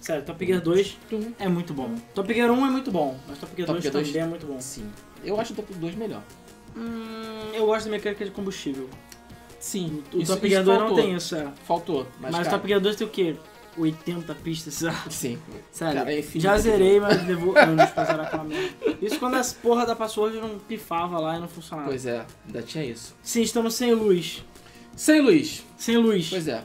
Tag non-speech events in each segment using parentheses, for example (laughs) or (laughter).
Sério, Top Gear 2 é muito bom. Top Gear 1 é muito bom, mas Top Gear Top 2 Gear 2? também é muito bom. Sim. Eu acho o Top 2 melhor. Hum, eu gosto da mecânica de combustível. Sim. O isso- Top Gear 2 não tem isso, é. Faltou. Mas, Mas, o cara, Top Gear 2 tem o quê? 80 pistas, lá. Sim. Sério. Cara, é já zerei, mas levou (laughs) anos pra zerar aquela merda. Isso quando as porra da password não pifava lá e não funcionava. Pois é, ainda tinha isso. Sim, estamos sem luz. Sem Luiz. Sem luz. Pois é.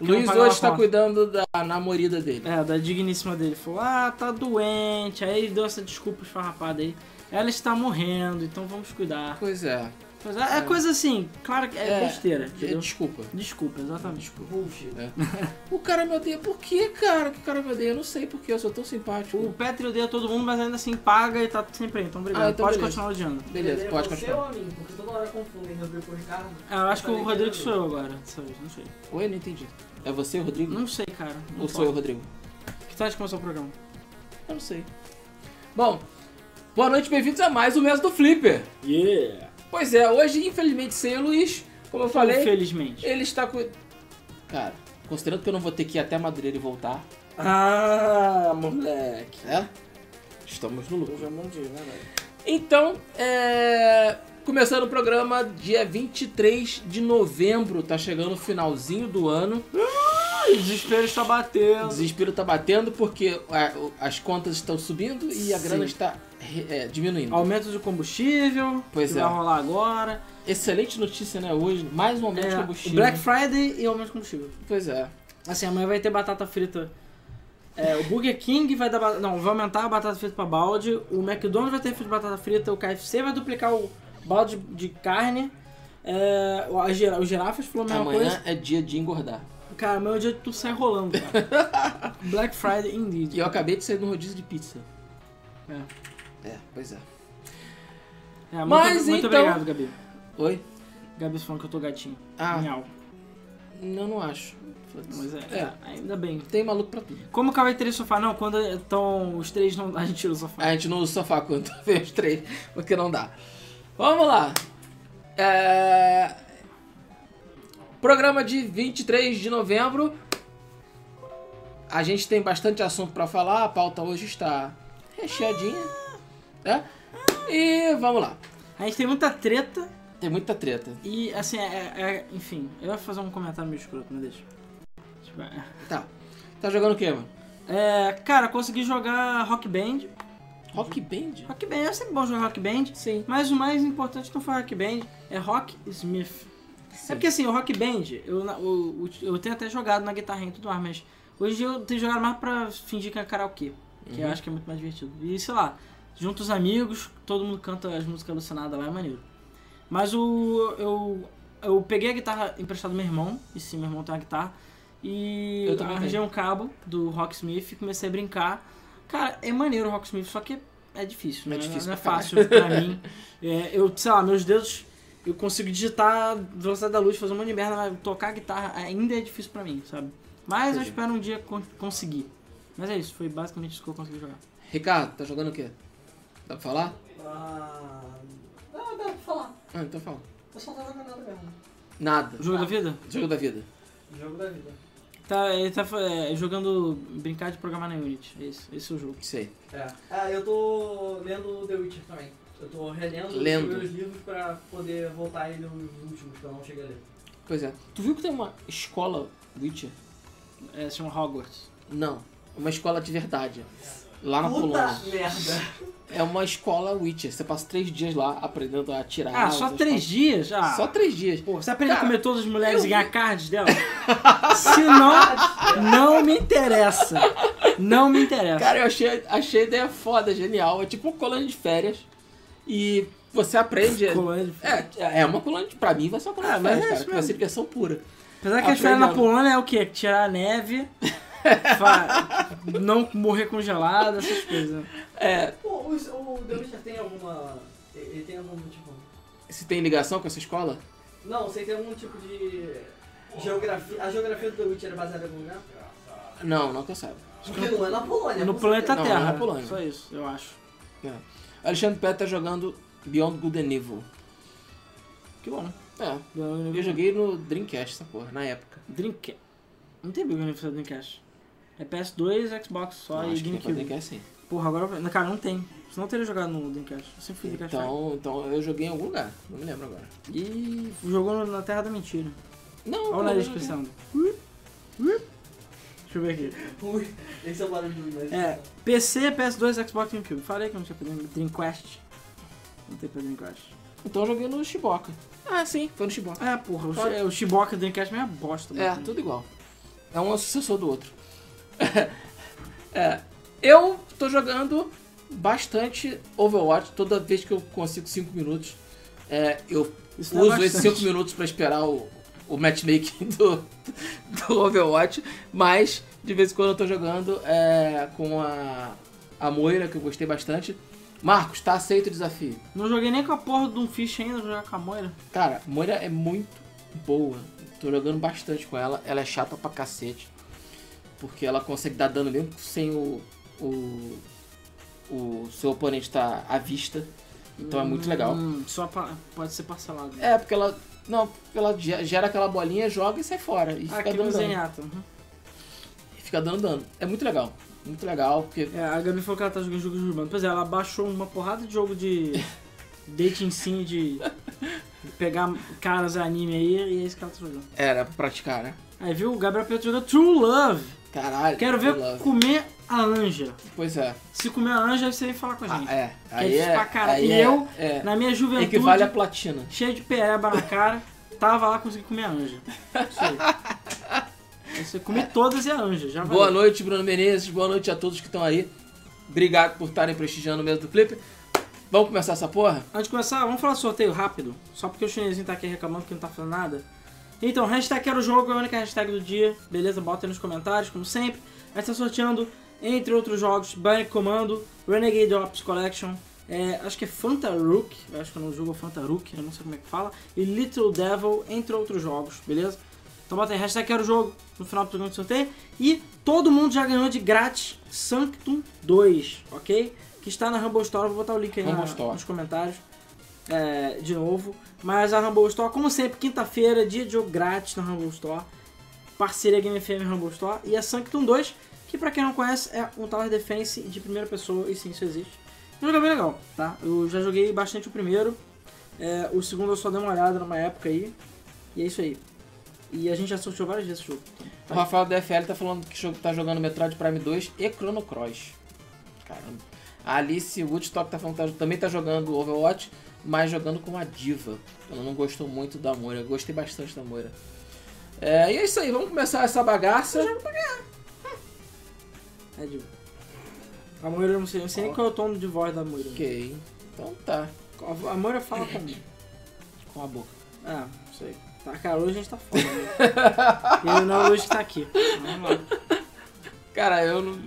Luiz hoje tá conta. cuidando da namorida dele. É, da digníssima dele. Falou, ah, tá doente. Aí ele deu essa desculpa esfarrapada aí. Ela está morrendo, então vamos cuidar. Pois é. Pois é, é coisa assim, claro que é, É, besteira, É, entendeu? Desculpa. Desculpa, exatamente. Desculpa. Bullshit. (laughs) O cara me odeia. Por que, cara? Que o cara me odeia? Eu não sei porque eu sou tão simpático. O Petri odeia todo mundo, mas ainda assim paga e tá sempre aí, então obrigado. Ah, então Pode beleza. continuar odiando. Beleza, Ele é pode você continuar. ou a mim? Porque toda hora confundem Rodrigo com o Ricardo. É, eu acho que o Rodrigo sou eu agora, dessa vez, não sei. Oi, não entendi. É você, Rodrigo? Não sei, cara. Não Ou sou eu. Rodrigo? Que tal de começar o programa? Eu não sei. Bom, boa noite, bem-vindos a mais um mês do Flipper. Yeah! Pois é, hoje, infelizmente, sem o Luiz, como eu falei, Infelizmente. ele está com. Cara, considerando que eu não vou ter que ir até Madureira e voltar, Ah, moleque. né? Estamos no lucro. Hoje é um bom dia, né, velho? Então, é... começando o programa dia 23 de novembro, tá chegando o finalzinho do ano. O desespero está O batendo. desespero tá batendo porque o- as contas estão subindo e a Sim. grana está é, diminuindo. Aumento de combustível, Pois que é. vai rolar agora. Excelente notícia, né? Hoje, mais um aumento de É, combustível. Black Friday e aumento de combustível. Pois é. Assim, amanhã vai ter batata frita. É, o Burger King vai dar. Não, vai aumentar a batata frita pra balde. O McDonald's vai ter frito de batata frita. O KFC vai duplicar o balde de carne. É, o- a gira- os girafas falou a mesma Amanhã coisa. é dia de engordar. Cara, amanhã é o dia que tu sai rolando, cara. (laughs) Black Friday indeed. E eu acabei de sair de um rodízio de pizza. É. É, pois é. É, muito, Mas muito então- obrigado, Gabi. Oi? Gabi falando que eu tô gatinho. Ah, Miau. não, não acho. Mas é, É. é, ainda bem. Tem maluco pra tudo. Como que vai ter sofá? Não, quando estão os três, não, (laughs) a gente tira o sofá. A gente não usa sofá quando (laughs) vem os três, porque não dá. Vamos lá. É... Programa de 23 de novembro. A gente tem bastante assunto pra falar. A pauta hoje está recheadinha. Né? E vamos lá. A gente tem muita treta Tem muita treta. e, assim, é, é- enfim, eu ia fazer um comentário meio escroto, mas deixa. Tipo, é. Tá. Tá jogando o quê, mano? É, cara, consegui jogar Rock Band. Rock Band? Rock Band, é sempre bom jogar Rock Band. Sim. Mas o mais importante não foi Rock Band, é Rock Smith. É porque assim, o Rock Band, eu, o- eu tenho até jogado na guitarrinha e tudo mais, mas hoje eu tenho jogado mais pra fingir que é karaokê. Que eu Uhum. acho que é muito mais divertido. E sei lá, junto os amigos, todo mundo canta as músicas alucinadas lá, é maneiro. Mas o. Eu, eu peguei a guitarra emprestada do meu irmão, e sim, meu irmão tem uma guitarra. E Eu arranjei um cabo do Rocksmith e comecei a brincar. Cara, é maneiro o Rocksmith, só que é difícil, É né? difícil não é fácil pra mim. (laughs) É, eu, sei lá, meus dedos, eu consigo digitar velocidade da luz, fazer um monte de merda, mas tocar guitarra ainda é difícil pra mim, sabe? Mas eu espero um dia con- conseguir. Mas é isso, foi basicamente isso que eu consegui jogar. Ricardo, tá jogando o quê? Dá pra falar? Ah. Dá, dá pra falar. Ah, então fala. Eu só tava jogando nada mesmo. Nada. Jogo da vida? Jogo da vida. Jogo da vida. Tá, ele tá é, jogando brincar de programar na Unity. É isso, esse é o jogo. Isso aí. É. Ah, eu tô lendo The Witcher também. Eu tô relendo Lendo. os meus livros pra poder voltar aí nos últimos, que eu não cheguei a ler. Pois é. Tu viu que tem uma escola Witcher? É, se chama Hogwarts. Não. Uma escola de verdade. Lá na Puta Polônia. merda! É uma escola Witcher. Você passa três dias lá aprendendo a atirar. Ah, só três dias? Ah, Só três dias. Pô, você aprende a Cara, comer todas as mulheres e ganhar cards dela? (laughs) Se não, não me interessa. Não me interessa. Cara, eu achei, achei a ideia foda, genial. É tipo colônia de férias. E você aprende. Colônia de- É, é uma colônia de. Pra mim vai ser uma colônia Ah, de mas férias, é cara. Que vai ser diversão pura. Apesar que a férias na. Polônia é o quê? Tirar a neve, (laughs) não morrer congelado, essas coisas. É. Pô, o, o The Witcher tem alguma. Ele tem algum tipo. Se tem ligação com essa escola? Não, sei que tem algum tipo de. Geografia. A geografia do The Witcher é baseada em algum lugar? Não, não que eu saiba. Porque não é na Polônia. No planeta Não, Terra. não é Polônia. Só isso, eu acho. É. Alexandre Pérez tá jogando Beyond Good and Evil. Que bom. É, eu joguei no Dreamcast essa porra, na época. Dreamcast. Não tem Big aniversário do Dreamcast. É PS2, Xbox só Eu e acho que GameCube. Dreamcast sim. Porra, agora. eu- Cara, não tem. Senão eu teria jogado no Dreamcast. Eu sempre fui Dreamcast. Então, então eu joguei em algum lugar, não me lembro agora. E jogou na Terra da Mentira. Não, Olha o não, nariz eu piscando. Deixa eu ver aqui. Ui, esse é o barulho do nariz. É, PC, PS2, Xbox GameCube. Falei que não tinha pra Dreamcast. Não tem pra Dreamcast. Então eu joguei no Shiboka. Ah, sim, foi no Shiboka. É, porra, o, Claro. Shi- o Shiboka Dreamcast é uma bosta. É, tudo igual. É um sucessor do outro. (laughs) é, eu tô jogando bastante Overwatch toda vez que eu consigo 5 minutos. É, eu Isso é uso esses bastante. 5 minutos pra esperar o, o matchmaking (laughs) do, do Overwatch, mas de vez em quando eu tô jogando é, com a, a Moira, que eu gostei bastante. Marcos, tá aceito o desafio. Não joguei nem com a porra de um fish ainda, jogar com a Moira. Cara, Moira é muito boa. Tô jogando bastante com ela. Ela é chata pra cacete. Porque ela consegue dar dano mesmo sem o. o, o seu oponente tá à vista. Então é muito legal. Hum, só pa- pode ser parcelado. É, porque ela. Não, porque ela ge- gera aquela bolinha, joga e sai fora. E Ah, fica dando no dano. Uhum. E fica dando dano. É muito legal. Muito legal, porque. É, a Gabi falou que ela tá jogando jogos urbanos. Pois é, ela baixou uma porrada de jogo de (laughs) dating sim, de pegar caras anime aí, e é isso que ela tá jogando. Era pra praticar, né? Aí viu, o Gabriel Preto jogando True Love. Caralho. Quero ver comer a Anja. Pois é. Se comer a Anja, você vem falar com a Ah, gente. é. Que Aí é é. pra aí E é- eu, é. Na minha juventude, Equivale a platina. cheio de pereba na cara, tava lá conseguindo comer a Anja. Isso aí. (laughs) Você come todas e a Anja, já Boa valeu. noite, Bruno Menezes. Boa noite a todos que estão aí. Obrigado por estarem prestigiando o mês do Flip. Vamos começar essa porra? Antes de começar, vamos falar sorteio rápido. Só porque o chinesinho tá aqui reclamando que não tá fazendo nada. Então, hashtag quero jogo é a única hashtag do dia. Beleza? Bota aí nos comentários, como sempre. Gente tá sorteando, entre outros jogos, Bionic Commando, Renegade Ops Collection, é, acho que é Fantarook, acho que eu não jogo Fantarook, eu não sei como é que fala, e Little Devil, entre outros jogos, beleza? Então bota aí, hashtag quero jogo no final do programa de sorteio. E todo mundo já ganhou de grátis Sanctum 2, ok? Que está na Rumble Store, vou botar o link aí na- nos comentários é, de novo. Mas a Rumble Store, como sempre, quinta-feira, dia de jogo grátis na Rumble Store. Parceria Game FM Rumble Store. E a Sanctum 2, que pra quem não conhece, é um Tower Defense de primeira pessoa, e sim, isso existe. Um jogo bem legal, tá? Eu já joguei bastante o primeiro. É, o segundo eu só dei uma olhada numa época aí. E é isso aí. E a gente já sorteou várias vezes esse jogo. O Rafael DFL tá falando que tá jogando Metroid Prime 2 e Chrono Cross. Caramba. A Alice Woodstock tá falando que tá- também tá jogando Overwatch, mas jogando com a Diva. Ela não gostou muito da Moira. Eu gostei bastante da Moira. É, e é isso aí, vamos começar essa bagaça. É, Digo. A Moira, eu não sei, eu não sei nem qual é o tom de voz da Moira. Ok, então tá. A Moira fala como? (laughs) Com a boca. Ah, não sei. Tá, cara, hoje a gente tá foda, né? Ele (laughs) não é o Luiz que tá aqui. Vamos lá. Cara, eu não,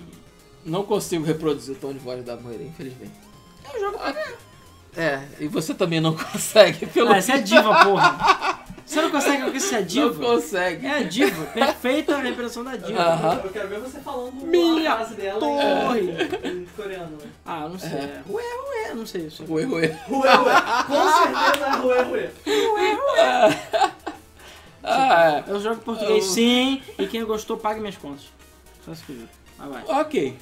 não consigo reproduzir o tom de voz da Moira, infelizmente. Eu jogo pra ganhar. É, e você também não (laughs) consegue, pelo Ah, você é diva, porra. Você não consegue porque você é Não diva? consegue. É a diva. Perfeita representação da diva. Aham. Eu quero ver você falando Minha a frase dela torre. em, em coreano. né? Ah, não sei. É. Ué, ué, não sei isso. Ué, ué. Ruê, ruê. Com certeza é ruê, ruê. (laughs) Ah, Eu jogo em português sim, e quem gostou pague minhas contas. Só isso que eu digo. Vai, vai. é. ok.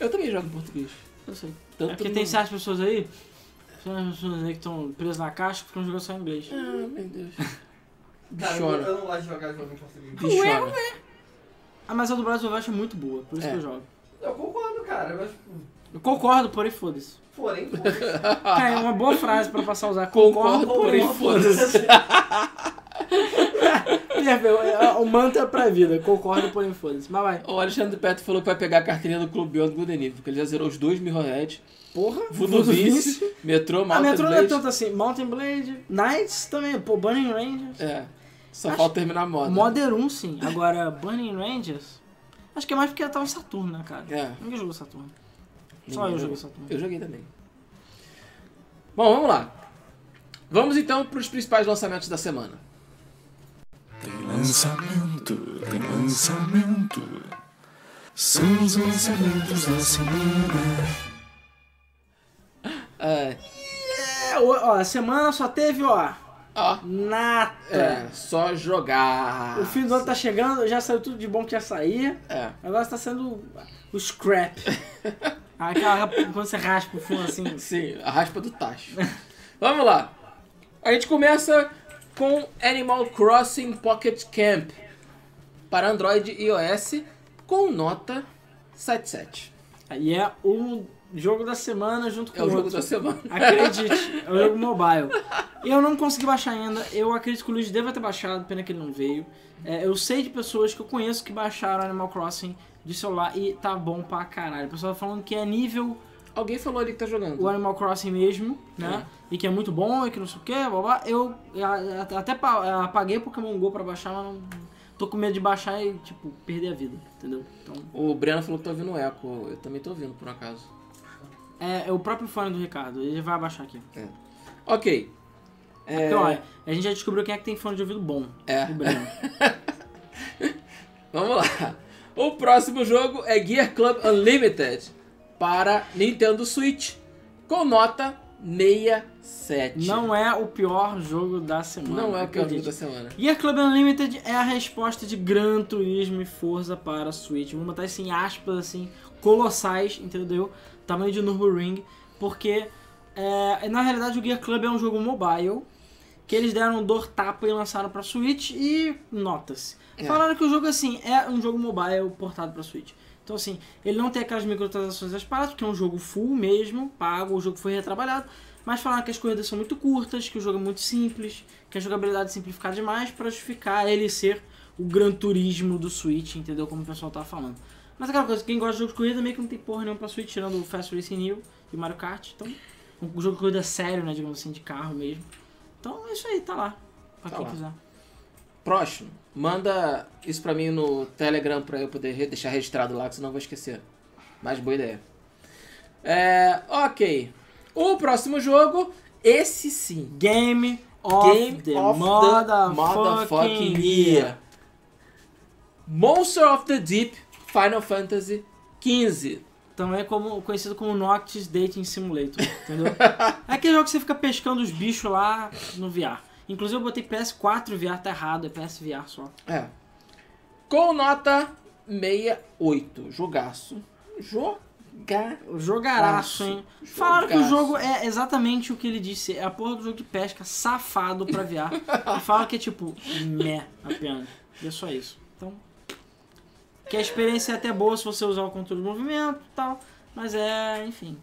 Eu também jogo em português. Eu sei. Tanto é porque tem certas pessoas aí, certas pessoas aí que estão presas na caixa que ficam jogando só em inglês. Ah, meu Deus. (laughs) Cara, eu, Bichona. eu não gosto de jogar jogo em português. Bichona. Ah, mas a do Brasil eu acho muito boa, por isso É. que eu jogo. Eu concordo, cara. Mas, Eu concordo, porém foda-se. porém, (laughs) foda-se. Cara, é uma boa frase pra passar a usar. Concordo, Concordo, porém porém foda-se. (laughs) (laughs) É, O mantra pra vida. Concordo, porém foda-se. Mas vai. O Alexandre Petro falou que vai pegar a carteirinha do Clube Beyond Good porque ele já zerou os dois Mirrorhead. Porra. Voodoo Vince, Metrô, A Mountain Metro não é Blade. tanto assim. Mountain Blade, Knights também, pô, Burning Rangers. É, só Acho- falta terminar a moda. Modern 1, sim. Agora, Burning Rangers, acho que é mais porque ela tava em Saturno, né, cara? É. Ninguém jogou Saturno. Só eu joguei Saturno. Eu joguei também. Bom, vamos lá. Vamos então para os principais lançamentos da semana. Tem lançamento, tem lançamento. São os lançamentos da semana. É, É, ó, ó, a semana só teve, ó, Ó, Nada. é, só jogar. O fim do ano tá chegando, já saiu tudo de bom que ia sair. É. Agora tá sendo o scrap. (laughs) Aquela quando você raspa o fundo assim. Sim, a raspa do tacho. Vamos lá. A gente começa com Animal Crossing Pocket Camp para Android e iOS com nota 77. E é o jogo da semana junto com É o jogo outro. da semana. Acredite, é o jogo (laughs) mobile. Eu não consegui baixar ainda, eu acredito que o Luiz deva ter baixado, pena que ele não veio. É, eu sei de pessoas que eu conheço que baixaram Animal Crossing de celular e tá bom pra caralho. O pessoal tá falando que é nível Alguém falou ali que tá jogando. o Animal Crossing mesmo, né? E que é muito bom e que não sei o que, blá, blá. Eu até pa- apaguei Pokémon GO pra baixar, mas não. Tô com medo de baixar e, tipo, perder a vida, entendeu? Então, O Breno falou que tá ouvindo eco. Eu também tô ouvindo, por um acaso. é, é o próprio fone do Ricardo, ele vai abaixar aqui. Ok. É, Então, ó, a gente já descobriu quem é que tem fone de ouvido bom. É. O Breno. (laughs) Vamos lá. O próximo jogo é Gear Club Unlimited para Nintendo Switch com nota 67. Não é o pior jogo da semana. Não é o pior jogo da semana. Gear Club Unlimited é a resposta de Gran Turismo e Forza para a Switch. Vamos botar isso em aspas, assim, colossais, entendeu? Tamanho de Nürburgring, porque é, na realidade o Gear Club é um jogo mobile que eles deram dor tapa e lançaram para Switch e notas. É. Falaram que o jogo assim é um jogo mobile portado para Switch. Então assim, ele não tem aquelas microtransações das paradas, porque é um jogo full mesmo, pago, o jogo foi retrabalhado. Mas falaram que as corridas são muito curtas, que o jogo é muito simples, que a jogabilidade é simplificada demais pra justificar ele ser o Gran Turismo do Switch, entendeu? Como o pessoal tá falando. Mas aquela coisa, quem gosta de jogo de corrida meio que não tem porra nenhuma pra Switch, tirando o Fast Racing New e Mario Kart. Então, um jogo de corrida sério, né? Digamos assim, de carro mesmo. Então é isso aí, tá lá. Pra Tá quem lá. quiser. Próximo. Manda isso pra mim no Telegram pra eu poder deixar registrado lá, que senão eu vou esquecer. Mas boa ideia. É, ok. O próximo jogo, esse sim. Game of Game the of the motherfucking year. Monster of the Deep Final Fantasy XV. Também é como, conhecido como Noctis Dating Simulator, entendeu? (laughs) é aquele jogo que você fica pescando os bichos lá no VR. Inclusive eu botei PS4 VR, tá errado, é PSVR só. É. Com nota 68. Jogaço. Jogaço. Jogaraço, hein? Jogaço. Falaram que o jogo é exatamente o que ele disse, é a porra do jogo de pesca safado pra VR. e (laughs) falaram que é tipo, meh, apenas. E é só isso. Então, que a experiência é até boa se você usar o controle de movimento e tal, mas é, enfim,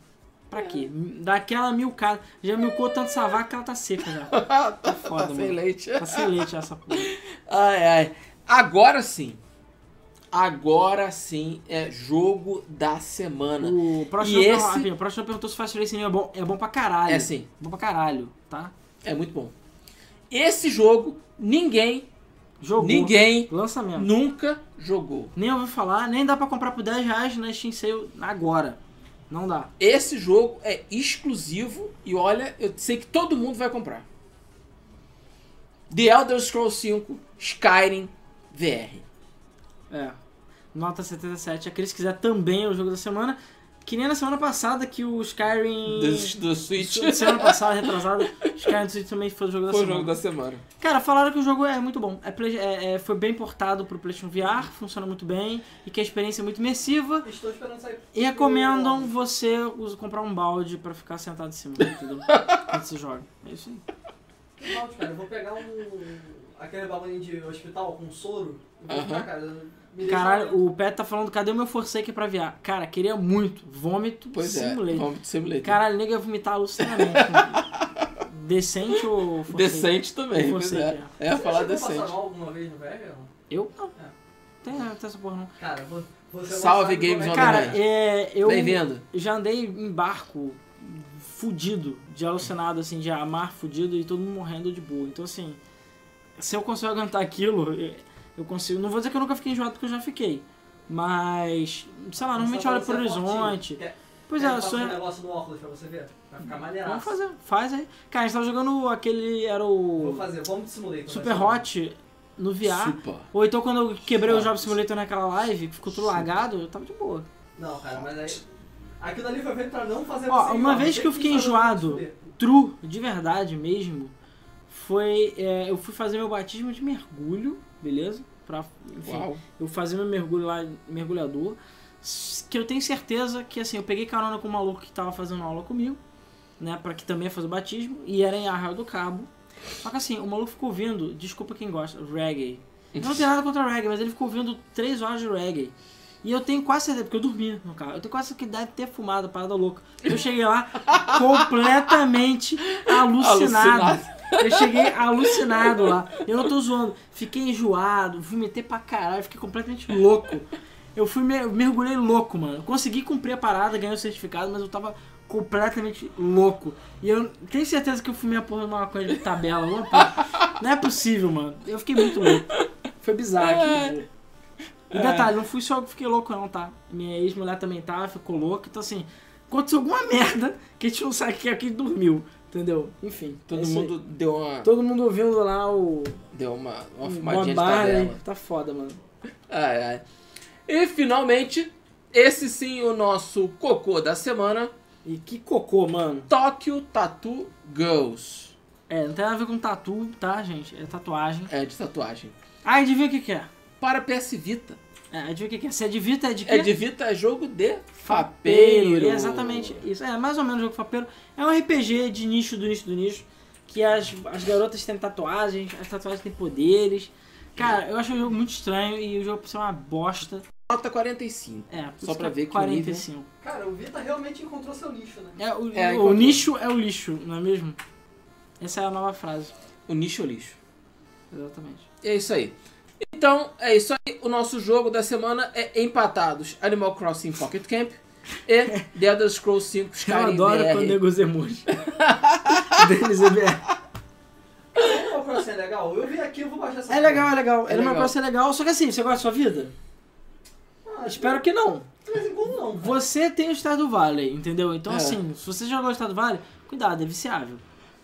pra quê? Daquela milcada, já milcou tanto essa vaca que ela tá seca já. (laughs) tá foda, sem mano. leite. Tá sem leite essa porra. Ai, ai. Agora sim. Agora sim é jogo da semana. O próximo, E esse- rapidinho, o próximo perguntou se Fast Racing é bom. É bom pra caralho. É sim. Bom pra caralho, tá? É muito bom. Esse jogo, ninguém, Jogou. ninguém Lançamento. nunca jogou. Nem ouviu falar, nem dá pra comprar por 10 reais na Steam Sale agora. Não dá. Esse jogo é exclusivo e olha, eu sei que todo mundo vai comprar. The Elder Scrolls 5 Skyrim VR. É. Nota 77. Aqueles que quiser também é o jogo da semana. Que nem na semana passada que o Skyrim. Do, do Switch. Semana passada, retrasada, Skyrim do Switch também foi o jogo da Foi o semana. jogo da semana. Cara, falaram que o jogo é muito bom. É play- é- é- foi bem portado pro PlayStation VR, funciona muito bem e que a experiência é muito imersiva. Estou esperando sair. E recomendam você us- comprar um balde pra ficar sentado em cima, (laughs) entendeu? Quando você joga. É isso aí. Que balde, cara. Eu vou pegar um. aquele bagulho de hospital com soro. E vou Aham. ficar, cara. Caralho, o Pet tá falando, cadê o meu Forsaken pra VR? Cara, queria muito. Vômito Pois simulator. é, de Simulator. Caralho, nego ia vomitar alucinadamente. né? (laughs) Decente ou Forsaken? Decente também, pois Forsaken, é. É, falar Você decente. passar mal alguma vez no não? Eu? Não. É. Tem, tem essa porra não. Cara, vo- você não Salve, Games é on Cara, é, eu Bem-vindo. já andei em barco fudido, de alucinado, assim, de amar fudido e todo mundo morrendo de boa. Então, assim, se eu consigo aguentar aquilo, eu- consigo. Não vou dizer que eu nunca fiquei enjoado, porque eu já fiquei. Mas, sei lá, normalmente olha pro que é horizonte. Quer- Pois quer é, que sou. um negócio no óculos pra você ver? Vai ficar maneiraço. Vamos fazer, faz aí. Cara, a gente tava jogando aquele. Era Vou o. fazer, vamos de simulator. Super Hot no VR. Super. Ou então quando eu quebrei o Super. Job Simulator naquela live, que ficou tudo lagado, eu tava de boa. Não, cara, mas aí. Aquilo ali foi feito pra não fazer Ó, uma vez você que eu fiquei enjoado, true, de verdade mesmo, foi. é, eu fui fazer meu batismo de mergulho, beleza? Pra, enfim, Uau. eu fazia meu mergulho lá, mergulhador. Que eu tenho certeza que assim, eu peguei carona com um maluco que tava fazendo aula comigo, né? Pra que também ia fazer o batismo, e era em Arraio do Cabo. Só que assim, o maluco ficou ouvindo, desculpa quem gosta, reggae. Eu não tenho nada contra reggae, mas ele ficou ouvindo 3 horas de reggae. E eu tenho quase certeza, porque eu dormi no carro, eu tenho quase certeza que deve ter fumado, parada louca. Eu cheguei lá (laughs) completamente alucinado. Alucinado. Eu cheguei alucinado lá. Eu não tô zoando. Fiquei enjoado, vomitei pra caralho, fiquei completamente louco. Eu fui mer- mergulhei louco, mano. Consegui cumprir a parada, ganhei o certificado, mas eu tava completamente louco. E eu tenho certeza que eu fumei a porra de uma maconha de tabela. porra. Não é possível, mano. Eu fiquei muito louco. Foi bizarro aquilo. E detalhe, não fui só eu que fiquei louco não, tá? Minha ex-mulher também tá, ficou louca. Então assim, aconteceu alguma merda que a gente não sabe que aqui dormiu. Entendeu? Enfim. Todo é aí. mundo deu uma, Todo mundo ouvindo lá o. deu uma, uma fumadinha de Bob Marley. tabela. Tá foda, mano. Ai, ai. E finalmente, esse sim o nosso cocô da semana, E que cocô, mano. Tokyo Tattoo Girls. É, não tem nada a ver com tatu, tá, gente? É tatuagem. É de tatuagem. Ah, adivinha o que, que é? Para PS Vita. É, adivinha o que, que é? Se é de Vita, é de quê? É de Vita é jogo de fapeiro. É exatamente isso. É mais ou menos jogo fapeiro. É um RPG de nicho do nicho do nicho. Que as, as garotas têm tatuagens, as tatuagens têm poderes. Cara, eu acho o jogo muito estranho e o jogo por ser uma bosta. Nota 45. É, Só pra ver é que o nível- 45. Cara, o Vita realmente encontrou seu nicho, né? É, o, É, o nicho é o lixo, não é mesmo? Essa é a nova frase. O nicho é o lixo. Exatamente. É isso aí. Então, é isso aí. O nosso jogo da semana é empatados Animal Crossing Pocket Camp e The Elder Scrolls 5 Eu Skyrim adoro VR. quando nego os emojis. (laughs) Denis EBR. Animal Crossing é legal? Eu vi aqui, eu vou baixar essa É legal, é legal. É É Animal legal. Crossing é legal, só que assim, você gosta da sua vida? Ah, Espero que não. De vez em quando não. cara. Você tem o Stardew Valley, entendeu? Então É. assim, se você jogou o Stardew Valley, cuidado, é viciável.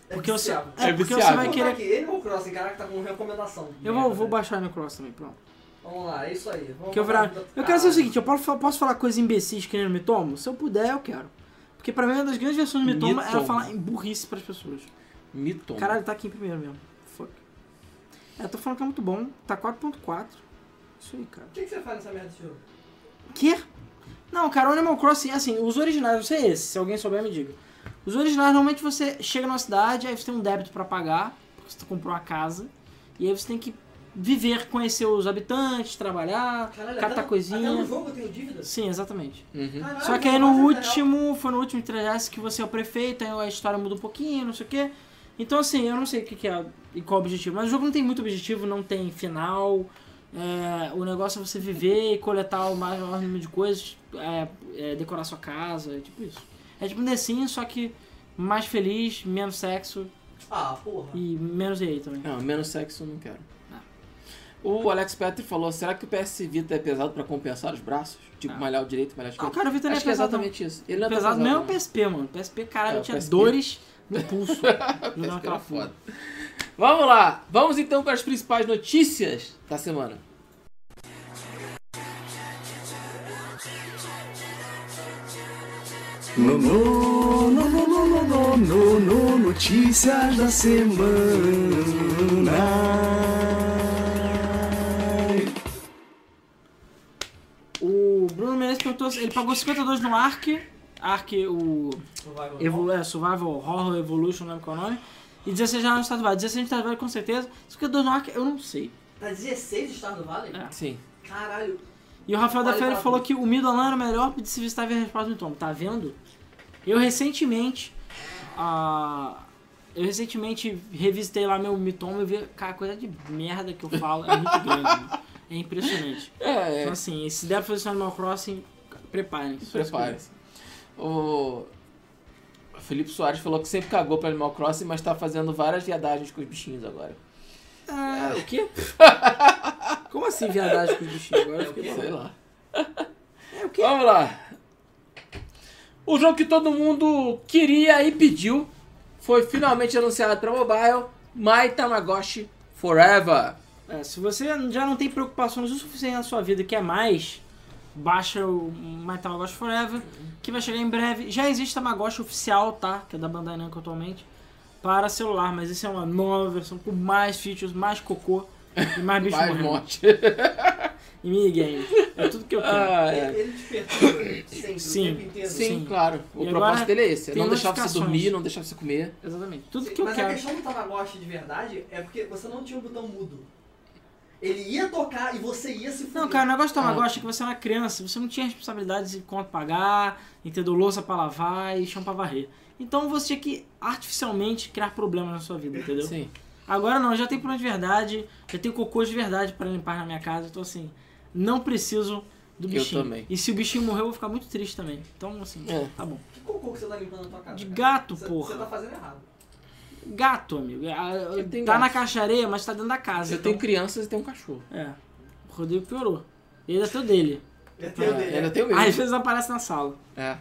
É Porque você, viciável. é, É porque você vai querer... aqui, Animal Crossing, caraca, tá com recomendação. Eu vou, vou baixar o Animal Crossing também, pronto. Vamos lá, é isso aí. Vamos Que eu, virar... no- eu quero ser o seguinte, eu posso, posso falar coisas imbecis que nem no Mitomo? Se eu puder, eu quero. Porque pra mim, uma das grandes versões do Mitomo era Mitomo. falar em burrice pras pessoas. Mito. Caralho, tá aqui em primeiro mesmo. Fuck. É, tô falando que é muito bom. Tá 4.4. Isso aí, cara. O que, que você faz nessa merda desse jogo? Que? Não, cara, o Animal Crossing, assim, os originais, não sei esse, se alguém souber me diga. Os originais, normalmente você chega numa cidade, aí você tem um débito pra pagar, porque você comprou uma casa, e aí você tem que viver, conhecer os habitantes, trabalhar, Caralho, catar até coisinha. Até no jogo eu tenho dívida? Sim, exatamente. Uhum. Caralho, Só que aí no é último, foi no último 3S que você é o prefeito, aí a história muda um pouquinho, não sei o quê. Então assim, eu não sei o que, que é e qual o objetivo, mas o jogo não tem muito objetivo, não tem final. é, o negócio é você viver e coletar o maior número de coisas, é, é, decorar sua casa, é tipo isso. É tipo um The Sims, só que mais feliz, menos sexo Ah, porra. e menos EA também. Não, menos sexo eu não quero. Ah. O Alex Petri falou, será que o PS Vita é pesado pra compensar os braços? Tipo, Ah. malhar o direito, malhar o Não, esquerdo? cara, o Vitor não é Acho que é pesado. não. exatamente isso. Ele não é pesado tão mesmo é o. PSP, mano. PSP, caralho, É, o tinha PSP. dores (laughs) no pulso. PSP Não, aquela era foda. Vamos lá, vamos então para as principais notícias da semana. No, no, no, no, no, no, no, no, notícias da semana. O Bruno Menezes perguntou se ele pagou 52 no Ark. Ark, o. Survival, Evo, é, Survival Horror Evolution, não lembro qual é o nome. E 16 já no Estado do Vale. 16 no Estado do Vale, com certeza. 52 no Ark, eu não sei. Tá 16 no Estado do Vale? É. Sim. Caralho. E o Rafael da pra falou que o Midland era o melhor de se visitar ver a resposta do Tom. Tá vendo? Eu recentemente, ah, eu recentemente revisitei lá meu Mitom e vi, cara, a coisa de merda que eu falo é muito (laughs) grande. É impressionante. É, Então é. assim, se der pra fazer Animal Crossing, preparem-se. Prepare-se. O Felipe Soares falou que sempre cagou pra Animal Crossing, mas tá fazendo várias viadagens com os bichinhos agora. Ah, o quê? (laughs) Como assim viadagem com os bichinhos agora? Eu fiquei Sei lá. É o quê? Vamos lá. O jogo que todo mundo queria e pediu foi finalmente anunciado para mobile, My Tamagotchi Forever. É, se você já não tem preocupações o suficiente na sua vida e quer mais, baixa o My Tamagotchi Forever, que vai chegar em breve. Já existe Tamagotchi oficial, tá? Que é da Bandai Namco atualmente. Para celular, mas esse é uma nova versão com mais features, mais cocô e mais bicho Mais morrendo. morte. E minigame. É tudo que eu quero. Ah, Ele, é. ele despertou sempre, Sim, o tempo inteiro. Sim, Sim. claro. O E propósito dele é esse. É não deixar você dormir, não deixar você comer. Exatamente. Tudo Sim, que eu Mas a quero. questão do Tamagotchi de verdade é porque você não tinha o botão mudo. Ele ia tocar e você ia se fuder. Não, cara, o negócio do Ah. Tamagotchi é que você era criança, você não tinha responsabilidades de conta pra pagar, entendeu? Louça pra lavar e chão pra varrer. Então você tinha que artificialmente criar problemas na sua vida, entendeu? Sim. Agora não, já tem problema de verdade, já tem cocô de verdade pra limpar na minha casa, então assim, não preciso do Eu bichinho. também. E se o bichinho morrer, eu vou ficar muito triste também. Então, assim, É. tá bom. Que cocô que você tá limpando na tua casa? De cara? gato, Você- porra. Você tá fazendo errado. Gato, amigo. Tenho Tá gato. na caixa de areia, mas tá dentro da casa. Eu então- tenho crianças e tenho um cachorro. É. O Rodrigo piorou. E ainda tem o dele. Eu tenho É, dele. ainda tenho mesmo. Às vezes aparece na sala. É.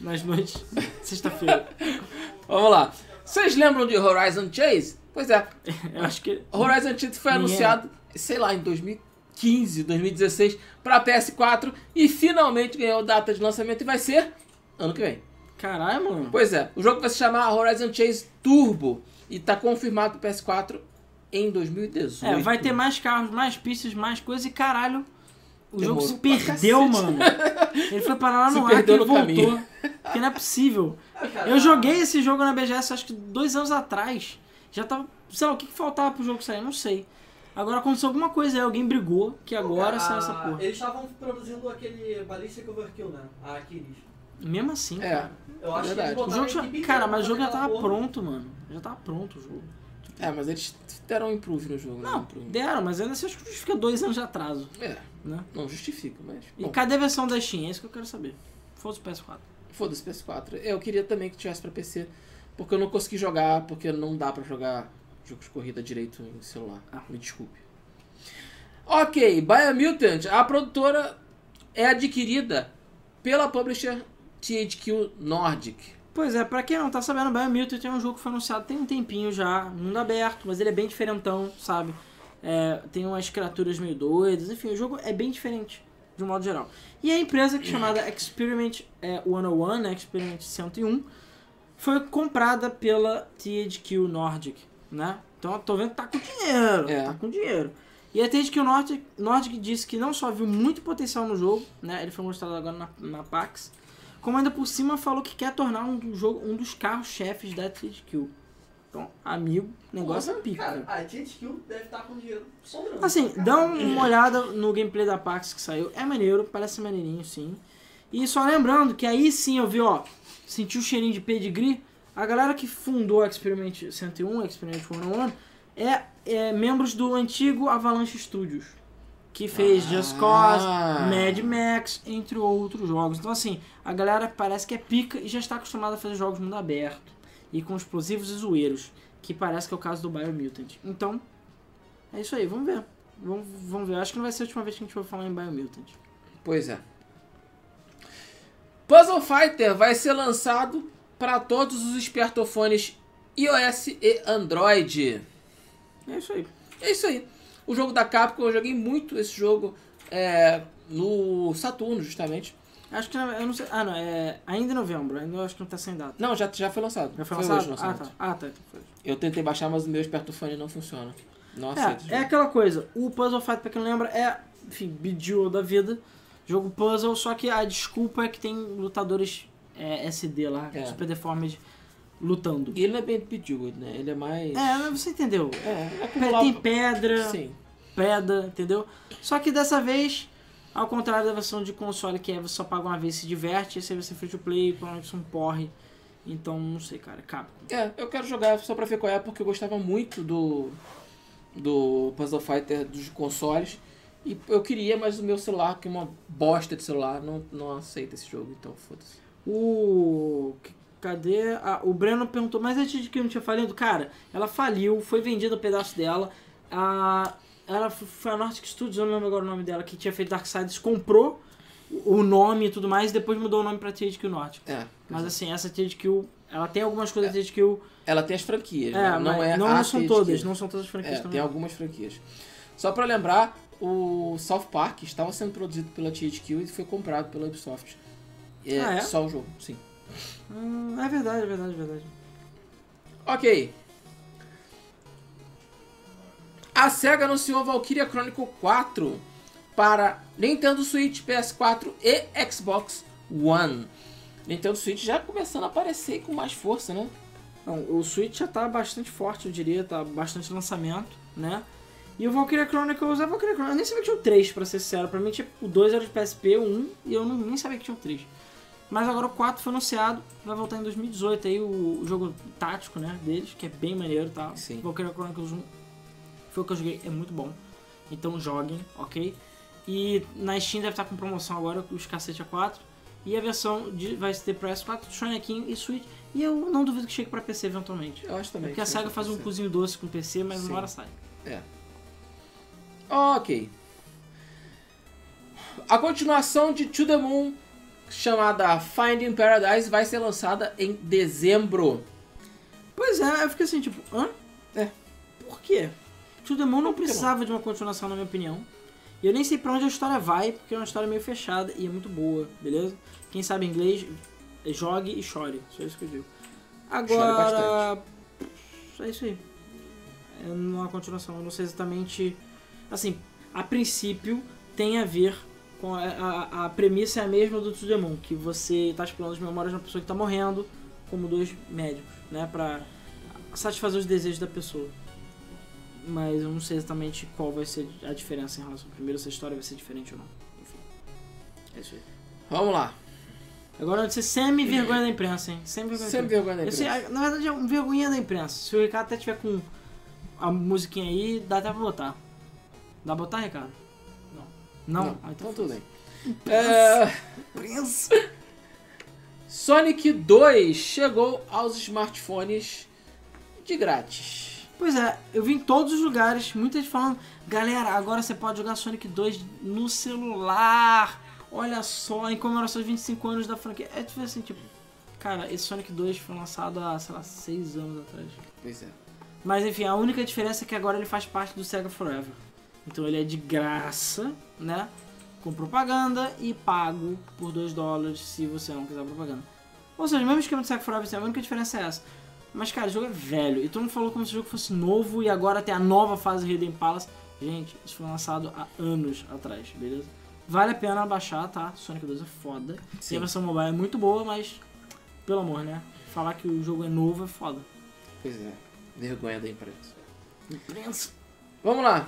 Nas noites. (laughs) Sexta-feira. (laughs) Vamos lá. Vocês lembram de Horizon Chase? Pois é. (laughs) Eu acho que. Horizon Chase foi anunciado, sei lá, em 2015, 2016, para PS4 e finalmente ganhou data de lançamento e vai ser ano que vem. Caralho, mano. Pois é, o jogo vai se chamar Horizon Chase Turbo e tá confirmado pro PS4 em 2018. É, vai ter mais carros, mais pistas, mais coisas e caralho. O jogo Demorou se pra perdeu, mano. Ele foi parar lá (laughs) Se no ar que perdeu ele no voltou. caminho. Porque não é possível. Ah, Eu joguei esse jogo na BGS acho que dois anos atrás. Já tava. Sei lá, o que, que faltava pro jogo sair? Não sei. Agora aconteceu alguma coisa aí, alguém brigou que agora cara, saiu essa porra. Eles estavam produzindo aquele Ballistic Overkill, né? A Aquiles. Mesmo assim, É, cara. Eu acho Verdade. que O eles jogo botaram já, equipe cara, mas o jogo já tava porra. pronto, mano. Já tava pronto o jogo. é, mas eles deram um improve no jogo, né? Não, Improve. deram, mas ainda assim acho que justifica dois anos de atraso, É, né? não justifica, mas. E bom, cadê a versão da Steam? É isso que eu quero saber. Foda-se o PS4. Foda-se PS4. Eu queria também que tivesse pra PC, porque eu não consegui jogar, porque não dá pra jogar jogos de corrida direito em celular. Ah. Me desculpe. Ok, Biomutant, a produtora é adquirida pela publisher THQ Nordic. Pois é, pra quem não tá sabendo, Biomutant é um jogo que foi anunciado tem um tempinho já, mundo aberto, mas ele é bem diferentão, sabe? É, tem umas criaturas meio doidas, enfim, o jogo é bem diferente, de um modo geral. E a empresa que é chamada Experiment é, 101, né, Experiment 101, foi comprada pela THQ Nordic, né? Então eu tô vendo que tá com dinheiro, É. tá com dinheiro. E a THQ Nordic, Nordic disse que não só viu muito potencial no jogo, né? Ele foi mostrado agora na, na PAX, como ainda por cima falou que quer tornar um, do jogo, um dos carros-chefes da THQ. Então, amigo, negócio é pica. Cara, a THQ deve estar com dinheiro sobrando. Assim, dá uma olhada no gameplay da PAX que saiu. É maneiro, parece maneirinho, sim. E só lembrando que aí sim eu vi, ó, senti o cheirinho de pedigree. A galera que fundou a Experiment 101, a Experiment 101, é, é membros do antigo Avalanche Studios. Que fez Just Cause, Ah. Mad Max, entre outros jogos. Então, assim, a galera parece que é pica e já está acostumada a fazer jogos mundo aberto. E com explosivos e zoeiros. Que parece que é o caso do Biomutant. Então, é isso aí, vamos ver. Vamos, vamos ver. Acho que não vai ser a última vez que a gente vai falar em Biomutant. Pois é. Puzzle Fighter vai ser lançado para todos os espertofones iOS e Android. É isso aí. É isso aí. O jogo da Capcom, eu joguei muito esse jogo é, no Saturno, justamente. Acho que eu não sei. Ah, não, é ainda em novembro. Ainda acho que não tá sem data. Não, já, já foi lançado. Já foi hoje lançado? o ah, tá. Ah, tá. Então foi. Eu tentei baixar, mas o meu espertofone não funciona. Não É, é aquela coisa. O Puzzle Fight, pra quem não lembra, é, enfim, Bejeweled da vida. Jogo puzzle, só que a desculpa é que tem lutadores é, SD lá, É. super deformed, lutando. E ele não é bem Bejeweled, né? Ele é mais... É, você entendeu. É, acumular- Tem pedra, Sim. pedra, entendeu? Só que dessa vez, ao contrário da versão de console, que é você só paga uma vez e se diverte, esse aí vai ser free to play, provavelmente um porre. Então, não sei, cara, Capcom. É, eu quero jogar só pra ver qual é, porque eu gostava muito do do Puzzle Fighter dos consoles. E eu queria, mas o meu celular, que é uma bosta de celular, não, não aceita esse jogo, então foda-se. O. Cadê? Ah, o Breno perguntou, mas antes de que não tinha falido? Cara, ela faliu, foi vendido um pedaço dela. A, ela foi a Nordic Studios, eu não lembro agora o nome dela, que tinha feito Darksiders, comprou o nome e tudo mais, e depois mudou o nome pra THQ Nordic. É, Mas assim, essa THQ, ela tem algumas coisas da THQ. ela tem as franquias, É, né? não é não, a não são THQ. todas, não são todas as É, franquias tem também. algumas franquias. Só pra lembrar, o South Park estava sendo produzido pela THQ e foi comprado pela Ubisoft. É, Ah, é? só o jogo, sim. Hum, é verdade, é verdade, é verdade. Ok. A SEGA anunciou Valkyria Chronicle 4 para Nintendo Switch, PS4 e Xbox One. Nintendo Switch já começando a aparecer com mais força, né? Não, o Switch já tá bastante forte, eu diria, tá bastante lançamento, né? E o Valkyria Chronicles é Valkyria Chronicles. Eu nem sabia que tinha o 3, pra ser sincero. Pra mim, tipo, o 2 era de PSP, o 1, e eu não, nem sabia que tinha o 3. Mas agora o 4 foi anunciado, vai voltar em 2018 aí o, jogo tático, né, deles, que é bem maneiro, tá? Sim. Valkyria Chronicles 1 foi o que eu joguei, é muito bom. Então joguem, ok? E na Steam deve estar com promoção agora, os cacete a 4. E a versão de, vai ter pra PS4, Shine e Switch. E eu não duvido que chegue pra PC eventualmente. Eu acho também. Porque a SEGA faz um cozinho doce com PC, mas Sim. uma hora sai. É. Ok. A continuação de To The Moon, chamada Finding Paradise, vai ser lançada em dezembro. Pois é, eu fiquei assim, tipo, hã? É. Por quê? To The Moon não precisava de uma continuação, na minha opinião. E eu nem sei pra onde a história vai, porque é uma história meio fechada e é muito boa, beleza? Quem sabe inglês, jogue e chore. Só isso que eu digo. Agora. É isso aí. É uma continuação. Eu não sei exatamente. Assim, a princípio tem a ver. A, a, premissa é a mesma do To The Moon, que você tá explorando as memórias de uma pessoa que tá morrendo, como dois médicos, né? Pra satisfazer os desejos da pessoa. Mas eu não sei exatamente qual vai ser a diferença em relação ao primeiro, se a história vai ser diferente ou não. Enfim. É isso aí. Vamos lá. Agora vai ser semi-vergonha da imprensa, hein? Semi-vergonha da Sempre imprensa. vergonha da Esse, imprensa. é, na verdade é um vergonhinha da imprensa. Se o Ricardo até tiver com a musiquinha aí, dá até pra botar. Dá pra botar, Ricardo? Não. Não? Ah, então tudo bem. É, Imprensa. Sonic 2 chegou aos smartphones de grátis. Pois é, eu vi em todos os lugares, muita gente falando, galera, agora você pode jogar Sonic 2 no celular. Olha só, em comemoração aos 25 anos da franquia. É tipo assim, tipo, cara, esse Sonic 2 foi lançado há, sei lá, 6 anos atrás. Pois é. Mas enfim, a única diferença é que agora ele faz parte do Sega Forever. Então ele é de graça, né? Com propaganda e pago por 2 dólares se você não quiser propaganda. Ou seja, o mesmo esquema do Sega Forever, a única diferença é essa. Mas cara, o jogo é velho. E todo mundo falou como se o jogo fosse novo e agora tem a nova fase Hidden Palace. Gente, isso foi lançado há anos atrás, beleza? Vale a pena baixar, tá? Sonic 2 é foda. E Sim. a versão mobile é muito boa, mas pelo amor, né? Falar que o jogo é novo é foda. Pois é. Vergonha da imprensa. Imprensa. Vamos lá.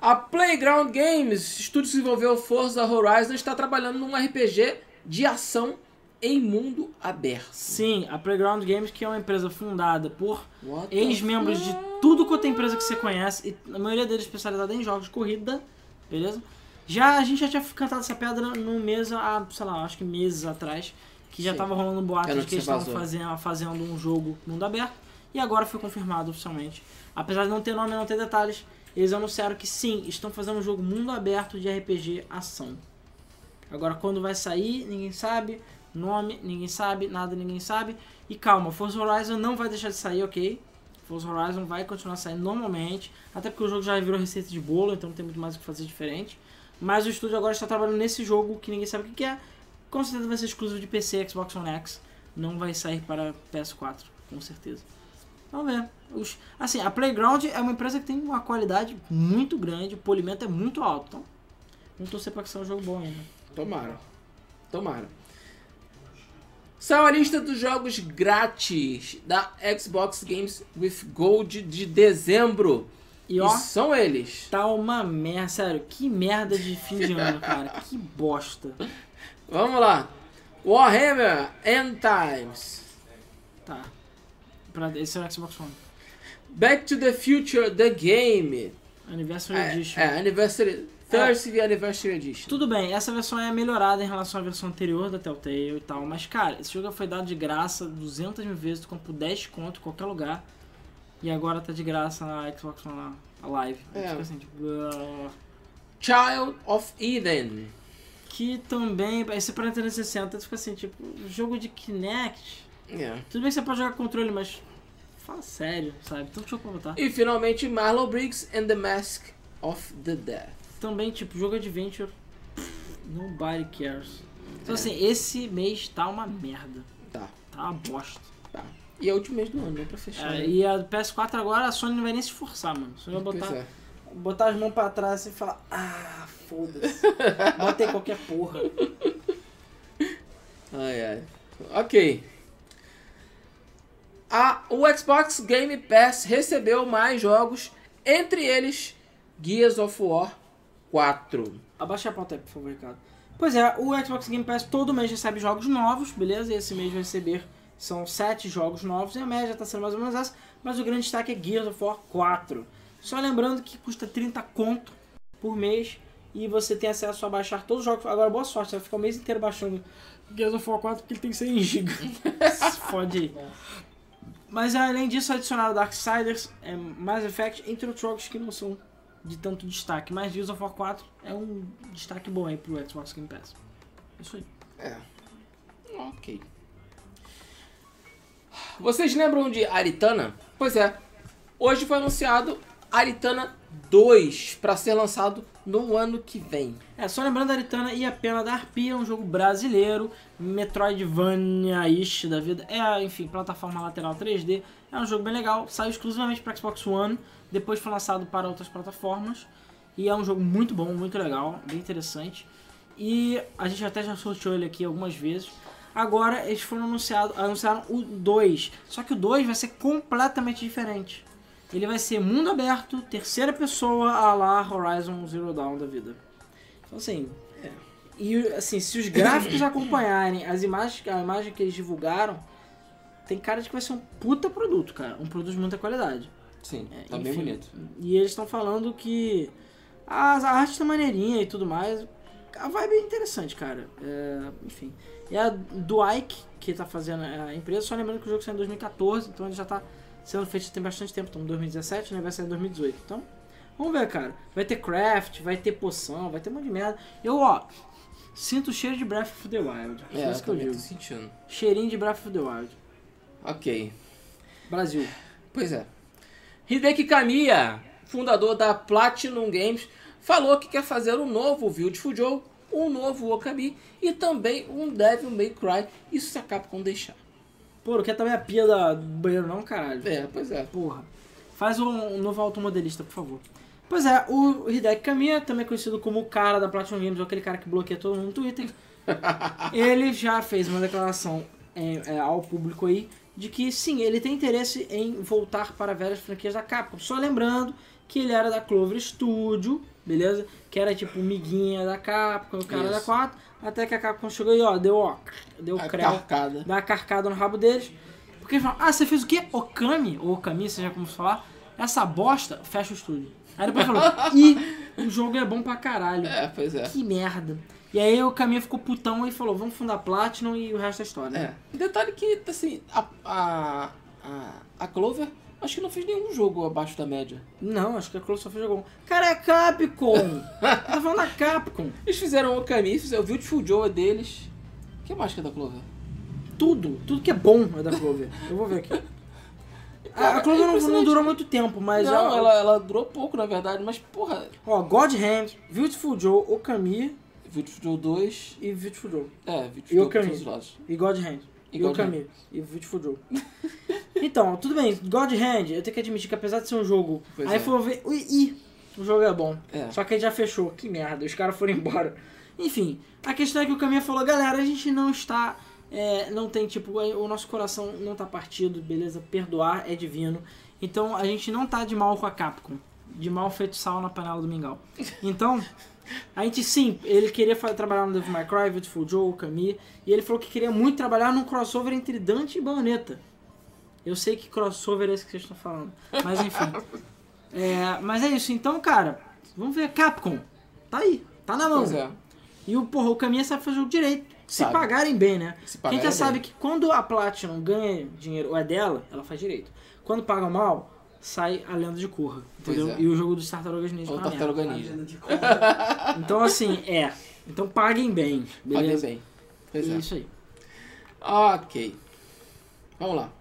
A Playground Games, estúdio que desenvolveu Forza Horizon, está trabalhando num RPG de ação em mundo aberto. Sim, a Playground Games, que é uma empresa fundada por ex-membros de tudo quanto é empresa que você conhece, e a maioria deles especializada em jogos de corrida, beleza? Já a gente já tinha cantado essa pedra no mês há, sei lá, acho que meses atrás, que já Sim. tava rolando um boato de que eles estavam fazendo, fazendo um jogo mundo aberto, e agora foi confirmado oficialmente. Apesar de não ter nome não ter detalhes, eles anunciaram que sim, estão fazendo um jogo mundo aberto de RPG ação. Agora quando vai sair, ninguém sabe. Nome, ninguém sabe. Nada, ninguém sabe. E calma, Forza Horizon não vai deixar de sair, ok? Forza Horizon vai continuar saindo normalmente. Até porque o jogo já virou receita de bolo, então não tem muito mais o que fazer diferente. Mas o estúdio agora está trabalhando nesse jogo que ninguém sabe o que é. Com certeza vai ser exclusivo de PC Xbox One X. Não vai sair para PS4, com certeza. Vamos ver. Os- assim, a Playground é uma empresa que tem uma qualidade muito grande, o polimento é muito alto. Então, vamos torcer para que seja um jogo bom ainda. Tomara. Tomara. Saiu a lista dos jogos grátis da Xbox Games with Gold de dezembro. E ó, são eles. tá uma merda, sério, que merda de fim de ano, cara. Que bosta. Vamos lá. Warhammer End Times. Tá. Pra, esse é o Xbox One. Back to the Future The Game. Anniversary É, Edition. é Anniversary. 30th Anniversary Edition. Tudo bem, essa versão é melhorada em relação à versão anterior da Telltale e tal, mas cara, esse jogo foi dado de graça 200 mil vezes, tu compra por 10 conto em qualquer lugar, e agora tá de graça na Xbox One live. É. Fica assim, tipo, Child of Eden. que também, esse pra 360, tu fica assim, tipo, jogo de Kinect, É. tudo bem que você pode jogar controle, mas fala sério, sabe, tanto jogo pra botar. E finalmente Marlow Briggs and the Mask of the Death. Também, tipo, jogo Adventure, nobody cares. Então É. assim, esse mês tá uma merda, Tá. tá uma bosta. Tá. E é o último mês do ano, né? Pra fechar. É, né? e a PS4 agora a Sony não vai nem se esforçar, mano. Só vai botar, é. botar as mãos pra trás e falar, ah, foda-se. (laughs) Bota aí qualquer porra. Ai, ai. Ok. A, o Xbox Game Pass recebeu mais jogos, entre eles Gears of War 4. Abaixa a pauta aí, por favor, Ricardo. Pois é, o Xbox Game Pass todo mês recebe jogos novos, beleza? E esse mês vai receber, são sete jogos novos, e a média tá sendo mais ou menos essa, mas o grande destaque é Gears of War 4. Só lembrando que custa 30 conto por mês, e você tem acesso a baixar todos os jogos. Agora, boa sorte, você vai ficar o mês inteiro baixando Gears of War 4, porque ele tem 100 GB. (laughs) Fode aí. Mas além disso, adicionaram Darksiders, é, Mass Effect, entre outros jogos que não são de tanto destaque. Mas Gears of War 4 é um destaque bom aí pro Xbox Game Pass. Isso aí. É. Ok. Vocês lembram de Aritana? Pois é. Hoje foi anunciado Aritana 2 para ser lançado no ano que vem. É, só lembrando, Aritana e a Pena da Arpia é um jogo brasileiro, Metroidvania-ish da vida. É, enfim, plataforma lateral 3D. É um jogo bem legal, saiu exclusivamente para Xbox One, depois foi lançado para outras plataformas. E é um jogo muito bom, muito legal, bem interessante. E a gente até já sorteou ele aqui algumas vezes. Agora eles foram anunciados, anunciaram o 2. Só que o 2 vai ser completamente diferente. Ele vai ser mundo aberto, terceira pessoa, a lá Horizon Zero Dawn da vida. Então assim, é. E assim, se os gráficos (coughs) acompanharem as imagens, a imagem que eles divulgaram, tem cara de que vai ser um puta produto, cara. Um produto de muita qualidade. Sim, É, tá bem enfim, bonito. E eles estão falando que as, a arte tá maneirinha e tudo mais. A vibe é interessante, cara. É, enfim. E a do Ike, que tá fazendo a empresa, só lembrando que o jogo saiu em 2014, então ele já tá sendo feito tem bastante tempo. Então, 2017, né? Vai sair em 2018. Então, vamos ver, cara. Vai ter craft, vai ter poção, vai ter um monte de merda. Eu, ó, sinto o cheiro de Breath of the Wild. É, É, eu isso que eu também digo. tô sentindo. Cheirinho de Breath of the Wild. Ok. Brasil. Pois é. Hideki Kamiya, fundador da Platinum Games, falou que quer fazer um novo Beautiful Joe, um novo Okami e também um Devil May Cry. Isso se acaba com deixar. Pô, não quer também a pia da, do banheiro não, caralho? É, pois é. Porra. Faz um, um novo automodelista, por favor. Pois é, o Hideki Kamiya, também conhecido como o cara da Platinum Games, ou aquele cara que bloqueia todo mundo no Twitter, (laughs) ele já fez uma declaração em- é, ao público aí de que sim, ele tem interesse em voltar para velhas franquias da Capcom. Só lembrando que ele era da Clover Studio, beleza? Que era tipo miguinha da Capcom, o cara Isso. da 4, até que a Capcom chegou e ó, deu ó, deu A creu carcada. uma carcada no rabo deles. Porque eles falam, ah, você fez o quê? Okami, ou Okami, seja como se falar, essa bosta, fecha o estúdio. Aí depois falou, (laughs) e o jogo é bom pra caralho. É, pois é. Que merda. E aí o Okami ficou putão e falou, vamos fundar Platinum e o resto é história. É. Detalhe que, assim, a, a, a, a Clover acho que não fez nenhum jogo abaixo da média. Não, acho que a Close só fez jogo um. Cara, é Capcom! (laughs) tá falando da Capcom. Eles fizeram o Okami, fizeram o Beautiful Joe é deles. O que mais que é da Clover? Tudo, tudo que é bom é da Clover. Eu vou ver aqui. A, (laughs) Cara, a Clover é não, não durou muito tempo, mas... não, ó, ela, ela durou pouco, na verdade, mas, porra, Ó, God Hand, Beautiful Joe, Okami Beautiful Joe 2... e Beautiful Joe. É, E Beautiful Joe por Okami. E God Hand. E o Okami. E Beautiful Joe. então, tudo bem. God Hand, eu tenho que admitir que apesar de ser um jogo... Pois aí é. foi ver... Ui, ih, o jogo é bom. É. Só que ele já fechou. Que merda, os caras foram (laughs) embora. Enfim, a questão é que o Caminha falou, galera, a gente não está... é, não tem, tipo, o nosso coração não tá partido, beleza? Perdoar é divino. Então, a gente não tá de mal com a Capcom. De mal feito sal na panela do mingau. Então... (laughs) A gente sim, ele queria trabalhar no Devil May Cry, Beautiful Joe, Kami, e ele falou que queria muito trabalhar num crossover entre Dante e Bayonetta. Eu sei que crossover é esse que vocês estão falando, mas enfim. (laughs) É, mas é isso, então, cara, vamos ver, Capcom, tá aí, tá na mão. É. E o, porra, o Kami sabe fazer o direito, se Sabe. pagarem bem, né? Se Quem já pagarem sabe bem. que quando a Platinum ganha dinheiro, ou é dela, ela faz direito. Quando pagam mal, sai a lenda de Korra, entendeu? É. E o jogo dos Tartarugas Ninja Ou. Tartaruga Ninja. (laughs) Então, assim, é. Então paguem bem, Paguem beleza? bem. Pois é. Isso aí. Ok. Vamos lá.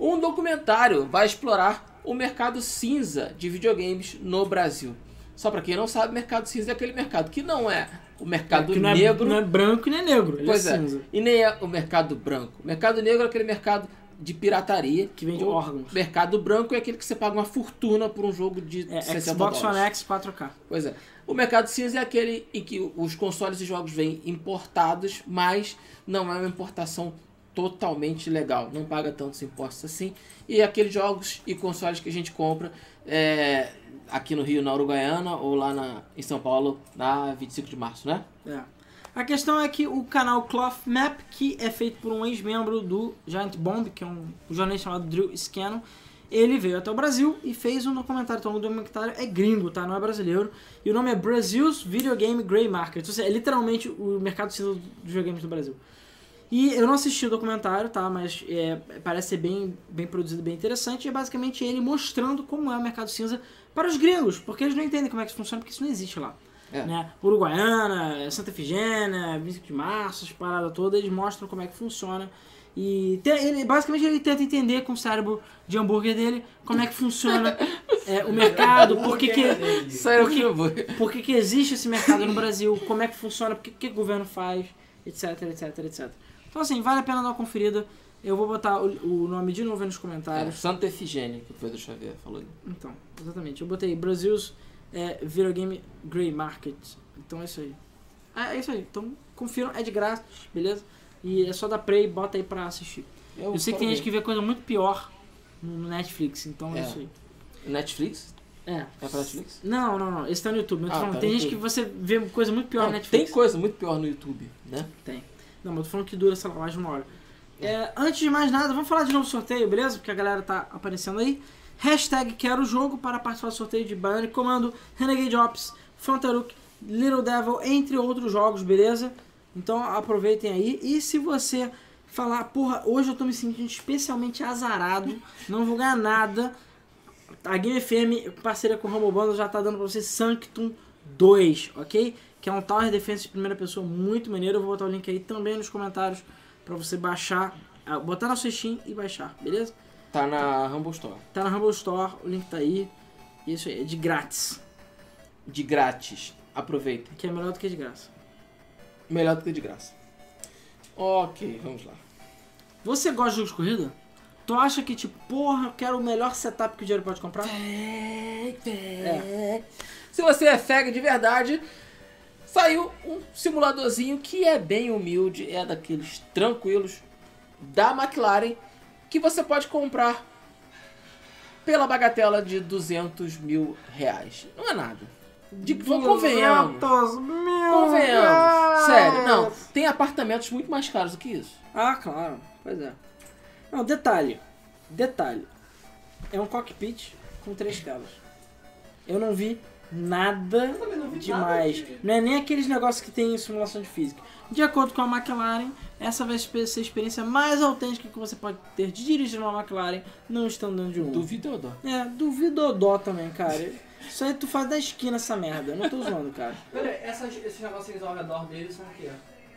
Um documentário vai explorar o mercado cinza de videogames no Brasil. Só pra quem não sabe, mercado cinza é aquele mercado que não é o mercado que não, negro é, não é branco e nem negro, ele Pois é é. cinza. E nem é o mercado branco. O mercado negro é aquele mercado de pirataria. Que vende O órgãos. mercado branco é aquele que você paga uma fortuna por um jogo de É, 60 Xbox dólares. One X 4K. Pois é. O mercado cinza é aquele em que os consoles e jogos vêm importados, mas não é uma importação totalmente legal. Não paga tantos impostos assim. E aqueles jogos e consoles que a gente compra é, aqui no Rio, na Uruguaiana, ou lá na, em São Paulo, na 25 de março, né? É. A questão é que o canal Cloth Map, que é feito por um ex-membro do Giant Bomb, que é um jornalista chamado Drew Scanlon, ele veio até o Brasil e fez um documentário. Então o documentário é gringo, tá? Não é brasileiro. E o nome é Brazil's Video Game Grey Market. Ou seja, é literalmente o mercado cinza dos videogames do Brasil. E eu não assisti o documentário, tá? Mas é, parece ser bem, bem produzido, bem interessante. E é basicamente ele mostrando como é o mercado cinza para os gringos, porque eles não entendem como é que isso funciona, porque isso não existe lá. É. Né? Uruguaiana, Santa Efigênia, 25 de março, as paradas todas, eles mostram como é que funciona. E ele, basicamente ele tenta entender com o cérebro de hambúrguer dele como é que funciona é, o mercado, por que, que, que eu vou. por que, que existe esse mercado no Brasil, como é que funciona, o que, que o governo faz, etc, etc, etc. Então assim, vale a pena dar uma conferida. Eu vou botar o, o nome de novo aí nos É, comentários. Santa Efigênia, que foi do Xavier, falou. Então, exatamente. Eu botei Brasil's é, Video Game Grey Market. Então é isso aí. É, é isso aí. Então confiram, é de graça, beleza? E é só dar play e bota aí pra assistir. Eu sei que tem gente que vê coisa muito pior no Netflix, então é, É. isso aí. Netflix? É. É pra Netflix? Não, não, não. Esse tá no YouTube. eu Ah, tá tem gente que você vê coisa muito pior Não, no Netflix. tem coisa muito pior no YouTube, né? Não, mas eu tô falando que dura, sei lá, mais de uma hora. É, antes de mais nada, vamos falar de novo sorteio, beleza? Porque a galera tá aparecendo aí. Hashtag quero o jogo para participar do sorteio de Bionic Commando, Renegade Ops, Fantaruk, Little Devil, entre outros jogos, beleza? Então aproveitem aí. E se você falar, porra, hoje eu tô me sentindo especialmente azarado, não vou ganhar nada. A Game FM, parceria com o Bundle, já tá dando pra você Sanctum 2, ok? Que é um Tower Defense de primeira pessoa muito maneiro. Eu vou botar o link aí também nos comentários pra você baixar, ah, botar na sua Steam e baixar, beleza? Tá na Humble Store. Tá na Rumble Store, o link tá aí. Isso aí, é de grátis, De grátis. Aproveitem. que é melhor do que de graça. Melhor do que de graça. Ok, vamos lá. Você gosta de jogos de corrida? Tu acha que, tipo, porra, eu quero o melhor setup que o dinheiro pode comprar? É. Se você é fega de verdade, saiu um simuladorzinho que é bem humilde, é daqueles tranquilos da McLaren que você pode comprar pela bagatela de 200 mil reais. Não é nada. De, convenhamos. 200 mil Convenhamos. reais. Sério, não. Tem apartamentos muito mais caros do que isso. Ah, claro. Pois é. Não, detalhe. Detalhe. É um cockpit com três telas. Eu não vi nada não demais. nada Não é nem aqueles negócios que tem em simulação de física. De acordo com a McLaren, essa vai ser a experiência mais autêntica que você pode ter de dirigir uma McLaren não estando dentro de um. Duvido dou. É, duvidodó também, cara. Isso aí tu faz da esquina essa merda. Eu não tô zoando, cara. (laughs) Pera aí, essas, esses negocinhos ao redor deles são o quê?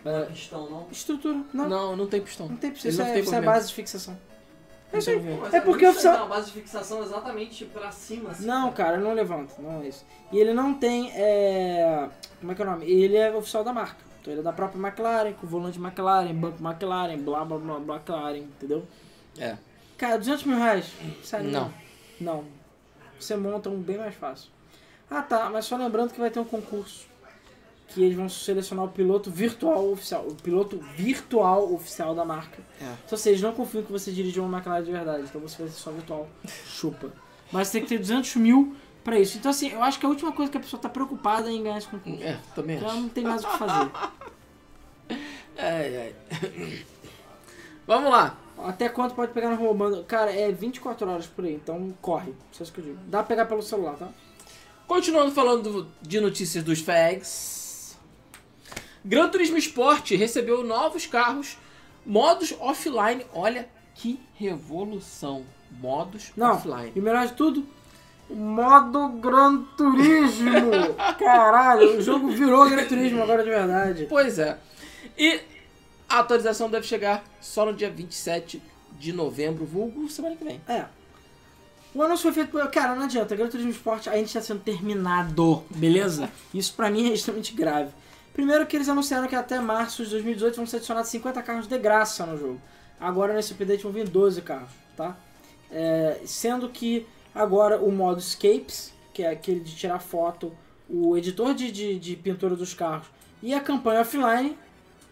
É, Pistão, não? estrutura. Não, não, Não, não tem pistão. tem Ele isso. não É, tem isso é base de fixação. Não movimento. Mas É porque muito eu só- legal, a base de fixação exatamente pra cima, assim. Não, cara, não levanta, não é isso. E ele não tem, é... Como é que é o nome? Ele é oficial da marca. Então ele é da própria McLaren, com volante McLaren, banco McLaren, blá blá blá blá McLaren, entendeu? É. Cara, 200 mil reais? Sério? Não. Não. Você monta um bem mais fácil. Ah tá, mas só lembrando que vai ter um concurso. Que eles vão selecionar o piloto virtual oficial. O piloto virtual oficial da marca. É. Só se eles não confiam que você dirigiu uma McLaren de verdade. Então você vai ser só virtual. Chupa. Mas tem que ter 200 mil pra isso. Então assim, eu acho que a última coisa que a pessoa tá preocupada é em ganhar esse concurso. É, também Então acho. não tem mais o que fazer. (laughs) Ai, ai. Vamos lá. Até quanto pode pegar no roubando? Cara, é 24 horas por aí. Então corre. Só isso que eu digo. Dá pra pegar pelo celular, tá? Continuando falando do- de notícias dos fags. Gran Turismo Sport recebeu novos carros, modos offline. Olha que revolução. Modos Não, offline. e melhor de tudo, modo Gran Turismo. (laughs) Caralho, o jogo virou Gran Turismo agora de verdade. Pois é. E a atualização deve chegar só no dia 27 de novembro, vulgo semana que vem. É. O anúncio foi feito por. Cara, não adianta, Gran Turismo Sport ainda está sendo terminado, beleza? Isso pra mim é extremamente grave. Primeiro que eles anunciaram que até março de 2018 vão ser adicionados 50 carros de graça no jogo. agora nesse update vão vir 12 carros, tá? É, sendo que agora o modo Escapes, que é aquele de tirar foto, o editor de, de, de pintura dos carros e a campanha offline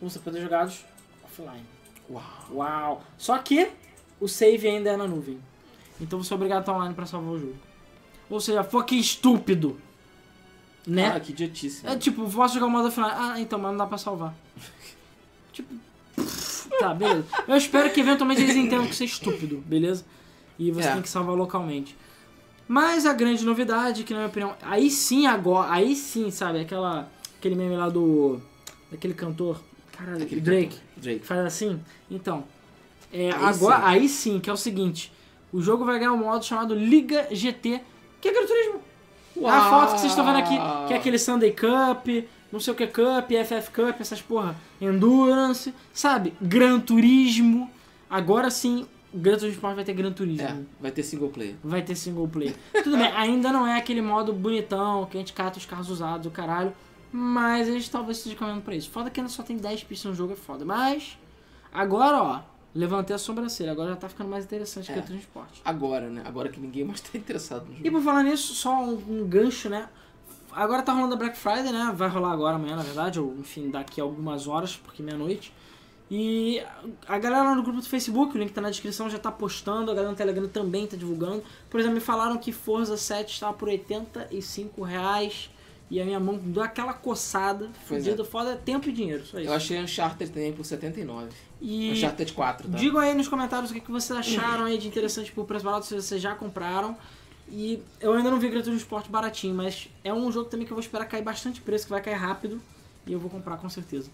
vão ser poder jogados offline. Uau. Uau! Só que o save ainda é na nuvem. Então você é obrigado a estar online pra salvar o jogo. Ou seja, fucking estúpido. Né? Ah, que idiotice. É tipo, posso jogar o modo offline. Ah, então, mas não dá pra salvar. (laughs) tipo, tá, beleza. Eu espero que eventualmente eles entendam que isso é estúpido, beleza? E você É. tem que salvar localmente. Mas a grande novidade, que na minha opinião, aí sim agora, aí sim, sabe, aquela aquele meme lá do daquele cantor, caralho, Aquele Drake, cantor, Drake. faz assim. Então, é, Aí agora, sim. aí sim, que é o seguinte, o jogo vai ganhar um modo chamado Liga GT, que é Gran Turismo. A foto que vocês estão vendo aqui, que é aquele Sunday Cup, não sei o que Cup, FF Cup, essas porra, Endurance, sabe? Gran Turismo. Agora sim, Gran Turismo Sport vai ter Gran Turismo. É, vai ter single player. Vai ter single player. Tudo bem, ainda não é aquele modo bonitão, que a gente cata os carros usados, o caralho. Mas eles talvez estejam caminhando pra isso. Foda que ainda só tem 10 pistas no jogo, é foda. Mas, agora ó, levantei a sobrancelha. Agora já tá ficando mais interessante É. que o transporte. Agora, né? Agora que ninguém mais tá interessado no E jogo. por falar nisso, só um, um gancho, né? Agora tá rolando a Black Friday, né? Vai rolar agora amanhã, na verdade, ou enfim, daqui a algumas horas, porque meia-noite. E a galera lá no grupo do Facebook, o link tá na descrição, já tá postando, a galera no Telegram também tá divulgando. Por exemplo, me falaram que Forza 7 estava por 85 reais e a minha mão deu aquela coçada, Pois fudido, foda, é tempo e dinheiro, só isso. Eu achei Uncharted também por 79. E Uncharted 4, tá? Digam aí nos comentários o que, que vocês acharam aí de interessante pro preço barato, se vocês já compraram. E eu ainda não vi Gran Turismo Sport baratinho, mas é um jogo também que eu vou esperar cair bastante preço, que vai cair rápido. E eu vou comprar com certeza.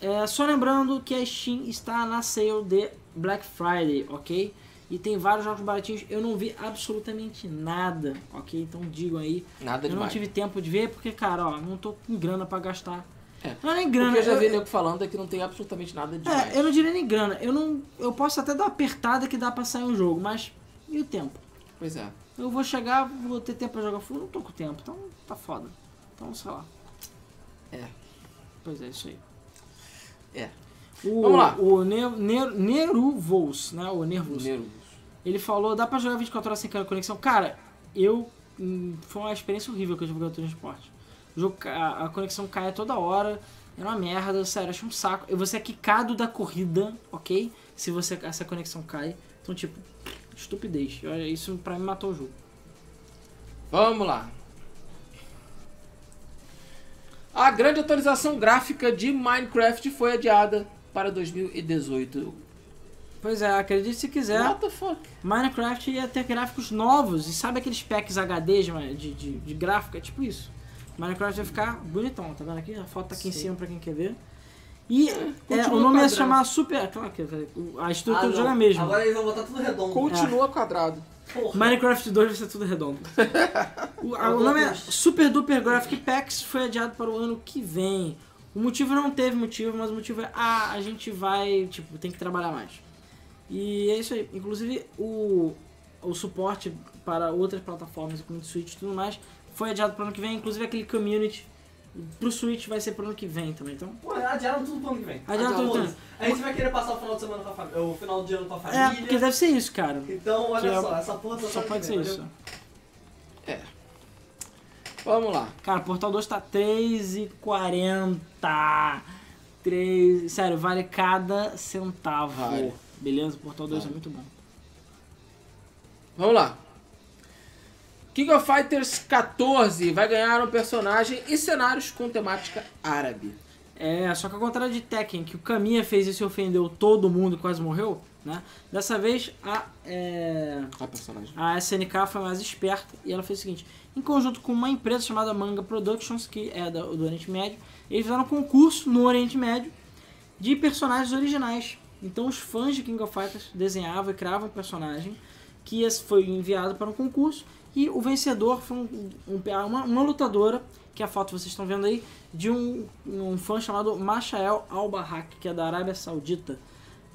É, só lembrando que a Steam está na sale de Black Friday, ok? E tem vários jogos baratinhos. Eu não vi absolutamente nada, ok? Então digam aí. Nada eu não demais. tive tempo de ver porque, cara, ó, não tô com grana pra gastar. É. Não é nem O grana. que eu já vi eu- nego falando é que não tem absolutamente nada demais. é, eu não diria nem grana. Eu não. Eu posso até dar uma apertada que dá pra sair um jogo, mas. E o tempo? Pois é. Eu vou chegar, vou ter tempo pra jogar full, não tô com tempo, então tá foda. Então, sei lá. É. Pois é, isso aí. É. O, Vamos lá. O ne ne Neruvous, né? O. Nervos. Ele falou, dá pra jogar 24 horas sem conexão? Cara, eu. hum, Foi uma experiência horrível que eu tive com o ca- a, conexão cai toda hora. É uma merda, sério, acho um saco. Você é quicado da corrida, ok? Se você essa conexão cai. Então, tipo, estupidez. Isso pra mim matou o jogo. Vamos lá. A grande atualização gráfica de Minecraft foi adiada para 2018. Pois é, acredite se quiser. What the fuck? Minecraft ia ter gráficos novos. E sabe aqueles packs HD de, de, de, gráfico? É tipo isso. Minecraft vai ficar bonitão, tá vendo aqui? A foto tá aqui em Sim. cima pra quem quer ver. E é, o nome ia se chamar Super. Claro que a Ah, estrutura do não. jogo é a mesma. Agora eles vão botar tudo redondo. Continua quadrado. Porra. Minecraft 2 vai ser tudo redondo. (laughs) o, a- o nome é Super Duper Graphic Packs foi adiado para o ano que vem. O motivo não teve motivo, mas o motivo é ah, a gente vai, tipo, tem que trabalhar mais. E é isso aí. Inclusive o, o suporte para outras plataformas, como o Switch e tudo mais, foi adiado para o ano que vem. Inclusive aquele community pro Switch vai ser pro ano que vem também. Então, Pô, adiaram tudo pro ano que vem. Adiaram tudo pro ano. Foda-se. A gente vai querer passar o final de semana com a família. O final de ano com a é, família. porque deve ser isso, cara. Então, olha Que é- só, essa porra Só ano pode ser isso. valeu? Vamos lá. Cara, Portal 2 tá 3,40. 3... Sério, vale cada centavo. Vale. Beleza? Portal 2 Vale. é muito bom. Vamos lá. King of Fighters 14 vai ganhar um personagem e cenários com temática árabe. É, só que ao contrário de Tekken, que o Kamiya fez isso e ofendeu todo mundo e quase morreu, né? Dessa vez a, é, A personagem. a SNK foi mais esperta e ela fez o seguinte: em conjunto com uma empresa chamada Manga Productions, que é do, do Oriente Médio, eles fizeram um concurso no Oriente Médio de personagens originais. Então os fãs de King of Fighters desenhavam e criavam um personagem que foi enviado para um concurso e o vencedor foi um- um- uma, uma lutadora, que é a foto vocês estão vendo aí, de um, um fã chamado Mashael Al-Bahak, que é da Arábia Saudita.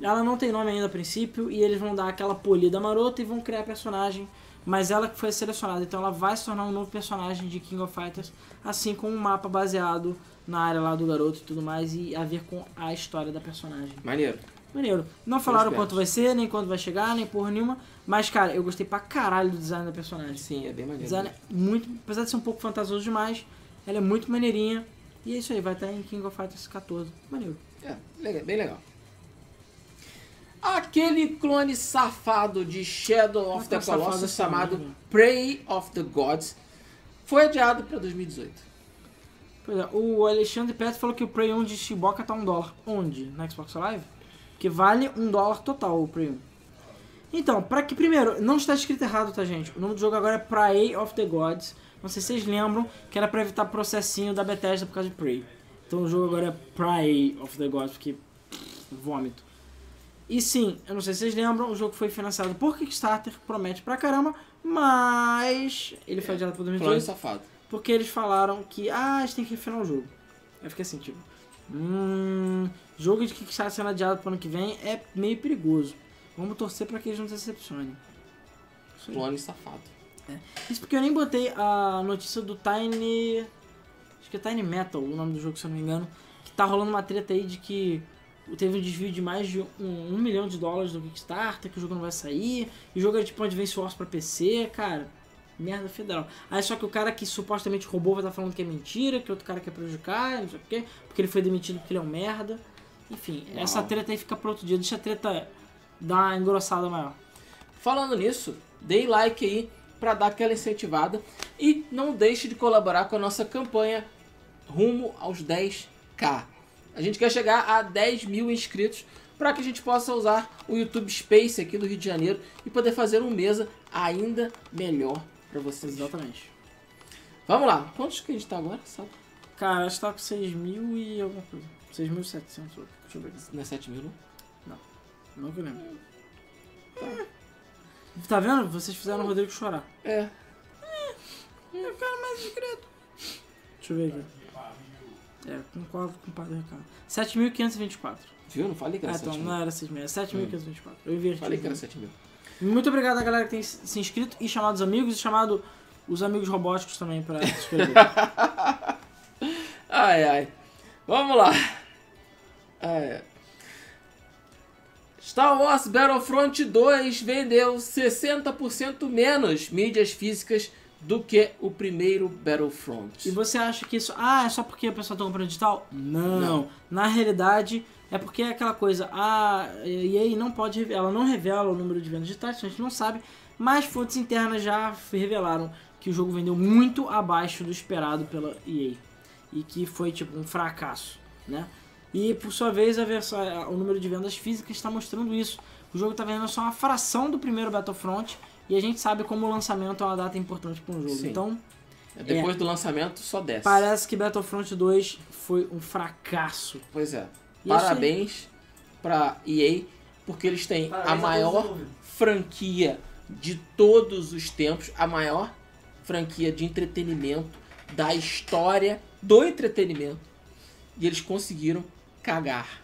Ela não tem nome ainda a princípio e eles vão dar aquela polida marota e vão criar personagem, mas ela que foi selecionada, então ela vai se tornar um novo personagem de King of Fighters, assim como um mapa baseado na área lá do garoto e tudo mais e a ver com a história da personagem. Maneiro. Maneiro. Não falaram quanto vai ser, nem quando vai chegar, nem porra nenhuma. Mas, cara, eu gostei pra caralho do design da personagem. Sim, é bem maneiro. design é muito. Apesar de ser um pouco fantasioso demais, ela é muito maneirinha. E é isso aí, vai estar em King of Fighters 14. Maneiro. É, bem legal. Aquele clone safado de Shadow of the Colossus assim chamado mesmo. Prey of the Gods foi adiado para 2018. Pois é, o Alexandre Petro falou que o Prey 1 de Shiboka tá um dólar. Onde? Na Xbox Live? Que vale um dólar total o Prey 1. Então, pra que primeiro, não está escrito errado, tá gente? O nome do jogo agora é Prey of the Gods. Não sei se vocês lembram que era pra evitar processinho da Bethesda por causa de Prey. Então o jogo agora é Prey of the Gods, porque vômito. E sim, eu não sei se vocês lembram, o jogo foi financiado por Kickstarter, promete pra caramba, mas ele foi adiado para Clone 2018 safado. porque eles falaram que, ah, a gente tem que refinar o jogo. Eu fiquei assim, tipo, hum, jogo de Kickstarter sendo adiado pro ano que vem é meio perigoso. Vamos torcer pra que eles não se decepcionem. Clone safado. Isso porque eu nem botei a notícia do Tiny. Acho que é Tiny Metal, o nome do jogo, se eu não me engano. Que tá rolando uma treta aí de que teve um desvio de mais de um, um milhão de dólares do Kickstarter, que o jogo não vai sair. E o jogo é tipo Advance Wars pra PC, cara. Merda federal. Aí só que o cara que supostamente roubou vai estar falando que é mentira, que outro cara quer prejudicar, não sei o quê, porque ele foi demitido porque ele é um merda. Enfim, Uau. essa treta aí fica pro outro dia. Deixa a treta dar uma engrossada maior. Falando nisso, dê like aí para dar aquela incentivada e não deixe de colaborar com a nossa campanha rumo aos 10k. A gente quer chegar a 10 mil inscritos para que a gente possa usar o YouTube Space aqui do Rio de Janeiro e poder fazer um mesa ainda melhor para vocês. Exatamente. Vamos lá, quantos que a gente tá agora? Sabe? Cara, acho que tá com 6 mil e alguma coisa. 6.700. Deixa eu ver. Não é 7 mil, não? Não que eu lembro. Tá vendo? Vocês fizeram o Rodrigo chorar. É. Eu quero mais discreto. Deixa eu ver aqui. É, concordo com o padre Ricardo. 7.524. Viu? Não falei que era Ah, 7 então, mil. não era 6.000, é 7.524. Eu inverti. Falei que era 7 mil. Muito obrigado a galera que tem se inscrito e chamado os amigos e chamado os amigos robóticos também pra se inscrever. (laughs) Ai, ai. Vamos lá. Ai, ai. Star Wars Battlefront 2 vendeu 60% menos mídias físicas do que o primeiro Battlefront. E você acha que isso. Ah, é só porque a pessoa tá comprando digital? Não. Não. Na realidade, é porque é aquela coisa. A EA não pode. Ela não revela o número de vendas digitais, a gente não sabe. Mas fontes internas já revelaram que o jogo vendeu muito abaixo do esperado pela EA. E que foi tipo um fracasso, né? E por sua vez, a versão, o número de vendas físicas está mostrando isso. O jogo está vendendo só uma fração do primeiro Battlefront. E a gente sabe como o lançamento é uma data importante para um jogo. Sim. Então, Depois do lançamento, só desce. Parece que Battlefront 2 foi um fracasso. Pois é. E eu Parabéns pra EA, porque eles têm Parabéns a maior franquia de todos os tempos, a maior franquia de entretenimento da história do entretenimento. E eles conseguiram cagar.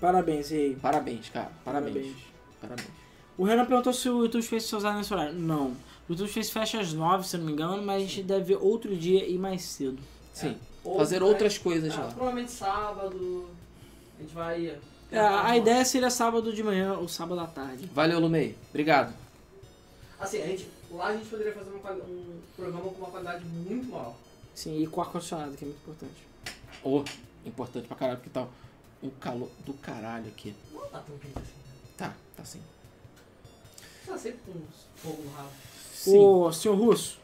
Parabéns, EA. Parabéns, cara. Parabéns. Parabéns. O Renan perguntou se o YouTube Space foi usado nesse horário. Não. O YouTube Space fecha às 9, se não me engano, mas a gente deve ver outro dia e mais cedo. Sim. Ou Fazer vai- outras coisas Ah, lá. provavelmente sábado. A gente vai. É, a ideia seria sábado de manhã ou sábado à tarde. Valeu, Lumei. Obrigado. Assim, a gente, lá a gente poderia fazer uma um programa com uma qualidade muito maior. Sim, e com ar-condicionado, que é muito importante. Ô, importante pra caralho, porque tá um calor do caralho aqui. Não tá tão quente assim. Tá, tá sim. Tá sempre com fogo no rabo. Sim. Ô, senhor Russo,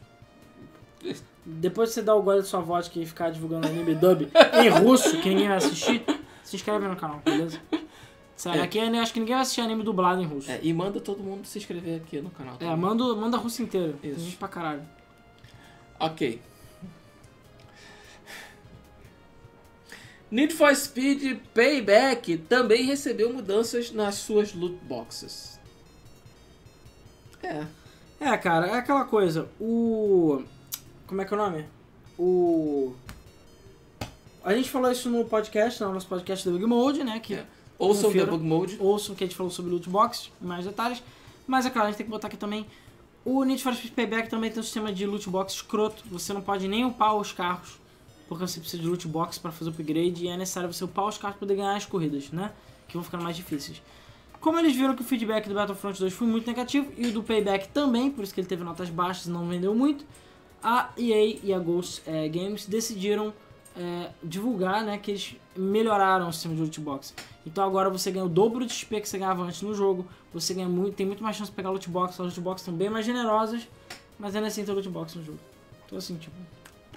depois de você dar o gole da sua vodka e ficar divulgando anime dub (laughs) em russo, que ninguém vai assistir, se inscreve no canal, beleza? Sério, É. aqui eu acho que ninguém vai assistir anime dublado em russo. É, e manda todo mundo se inscrever aqui no canal. É, manda, manda a Rússia inteira. Tem Isso. gente pra caralho. Ok. Need for Speed Payback também recebeu mudanças nas suas loot boxes. É. É, cara, é aquela coisa. O. Como é que é o nome? O. A gente falou isso no podcast, no nosso podcast do Big Mode, né? Que É. Ouçam o. Debug Mode. ouçam que a gente falou sobre loot box, mais detalhes. Mas é claro, a gente tem que botar aqui também. O Need for Speed Payback também tem um sistema de loot box escroto. Você não pode nem upar os carros, porque você precisa de loot box para fazer o upgrade e é necessário você upar os carros para poder ganhar as corridas, né? que vão ficando mais difíceis. Como eles viram que o feedback do Battlefront 2 foi muito negativo e o do Payback também, por isso que ele teve notas baixas e não vendeu muito, a EA e a Ghost eh, Games decidiram eh, divulgar né, que eles melhoraram o sistema de loot box. Então agora você ganha o dobro de XP que você ganhava antes no jogo, você ganha muito, tem muito mais chance de pegar loot box, as loot box estão bem mais generosas, mas ainda assim tem loot box no jogo. Então assim, tipo...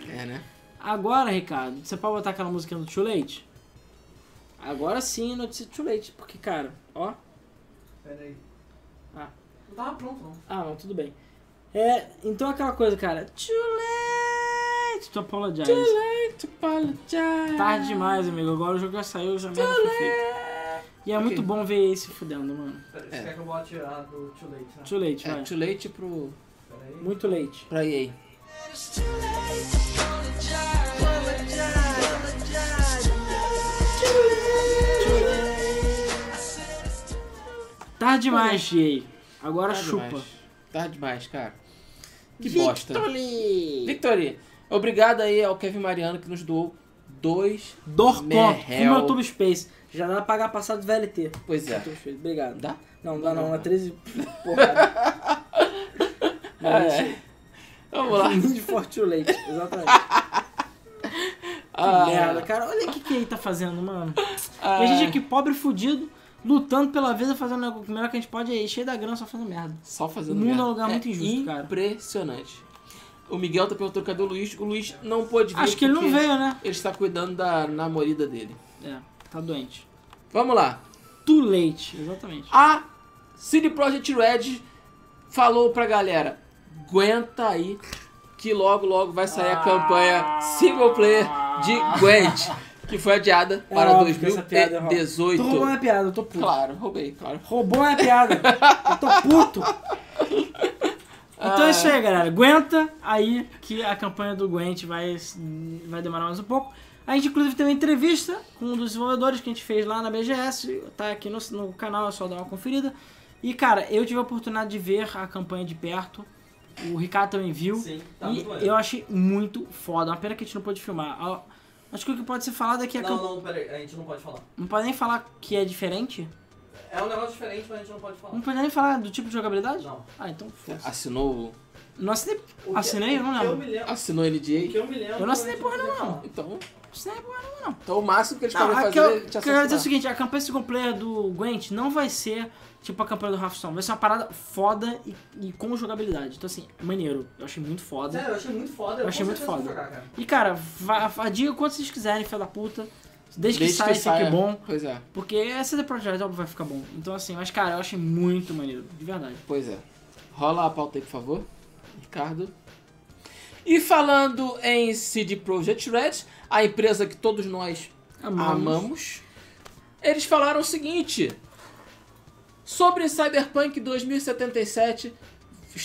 É, né? Agora, Ricardo, você pode botar aquela musiquinha do Too Late? Agora sim, notícia do Too Late, porque, cara, ó... Pera aí. Ah. Não tava pronto, não. Ah, não, tudo bem. É, então aquela coisa, cara. Too late to apologize. Too late to apologize. Tarde demais, amigo. Agora o jogo já saiu, já merda foi feito. E é Ok. muito bom ver ele se fudendo, mano. Você É. quer que eu bote a do Too Late, né? Too late, É, vai. too late pro. Muito late. pra EA. Tarde demais, GA. Agora Tá chupa. demais. Tá demais, cara. Que Victory! bosta. Victory, obrigado aí ao Kevin Mariano que nos doou dois. Dor conto. Merrell. Full Tube Space. Já dá pra pagar passado do VLT. Pois é. Obrigado. Dá? Não, dá não. É 13 (laughs) porra. Não, Ah, isso- é. Vamos lá. Need for Too Late. Exatamente. Que Ah, merda, cara. Olha o que que ele tá fazendo, mano. ah, E a gente aqui, pobre fudido, lutando pela vida, fazendo o melhor que a gente pode aí, cheio da grana, só fazendo merda. Só fazendo O mundo merda. é um lugar muito injusto, cara. Impressionante. O Miguel tá perguntando cadê o Luiz. O Luiz não pôde vir. Acho que ele não veio, né? Ele está cuidando da namorada dele. É, tá doente. Vamos lá. Too late, exatamente. A CD Projekt Red falou pra galera: aguenta aí que logo logo vai sair a campanha single player de Gwent, (laughs) que foi adiada É para óbvio que essa piada é rouba. Tu roubou 2018. minha piada, eu tô puto. Claro, roubei, claro. Roubou minha piada. eu tô puto. Então é isso aí, galera. Aguenta aí que a campanha do Gwent vai, vai demorar mais um pouco. A gente, inclusive, teve uma entrevista com um dos desenvolvedores que a gente fez lá na BGS. Tá aqui no, no canal, é só dar uma conferida. E, cara, eu tive a oportunidade de ver a campanha de perto. O Ricardo também viu. Sim, tá e eu achei muito foda. Uma pena que a gente não pôde filmar. Acho que o que pode ser falado é que a Não, não, pera aí, a gente não pode falar. Não pode nem falar que é diferente. É um negócio diferente, mas a gente não pode falar. Não pode nem falar do tipo de jogabilidade? Não. Ah, então foda Assinou, Não assinei. Que- Assinei? Eu não que lembro. Eu me lembro. assinou O NDA. que eu me lembro. Eu não assinei porra nenhuma, falar. Então, Assinei porra nenhuma, não. então o máximo que eles Não, podem fazer que eu, é que te eu quero dizer é o seguinte, a campanha single player do Gwent não vai ser tipo a campanha do Hearthstone. Vai ser uma parada foda e, e com jogabilidade. Então assim, maneiro. Eu achei muito foda. Sério, eu achei muito foda. Eu achei muito foda. Jogar, cara. E cara, diga quanto vocês quiserem, filha da puta. Desde, Desde que saia, fique bom. Pois é, Porque essa The Project óbvio vai ficar bom. Então assim, mas cara, eu achei muito maneiro. De verdade. pois é. Rola a pauta aí, por favor, Ricardo. E falando em CD Projekt Red, a empresa que todos nós amamos, eles falaram o seguinte: sobre Cyberpunk 2077,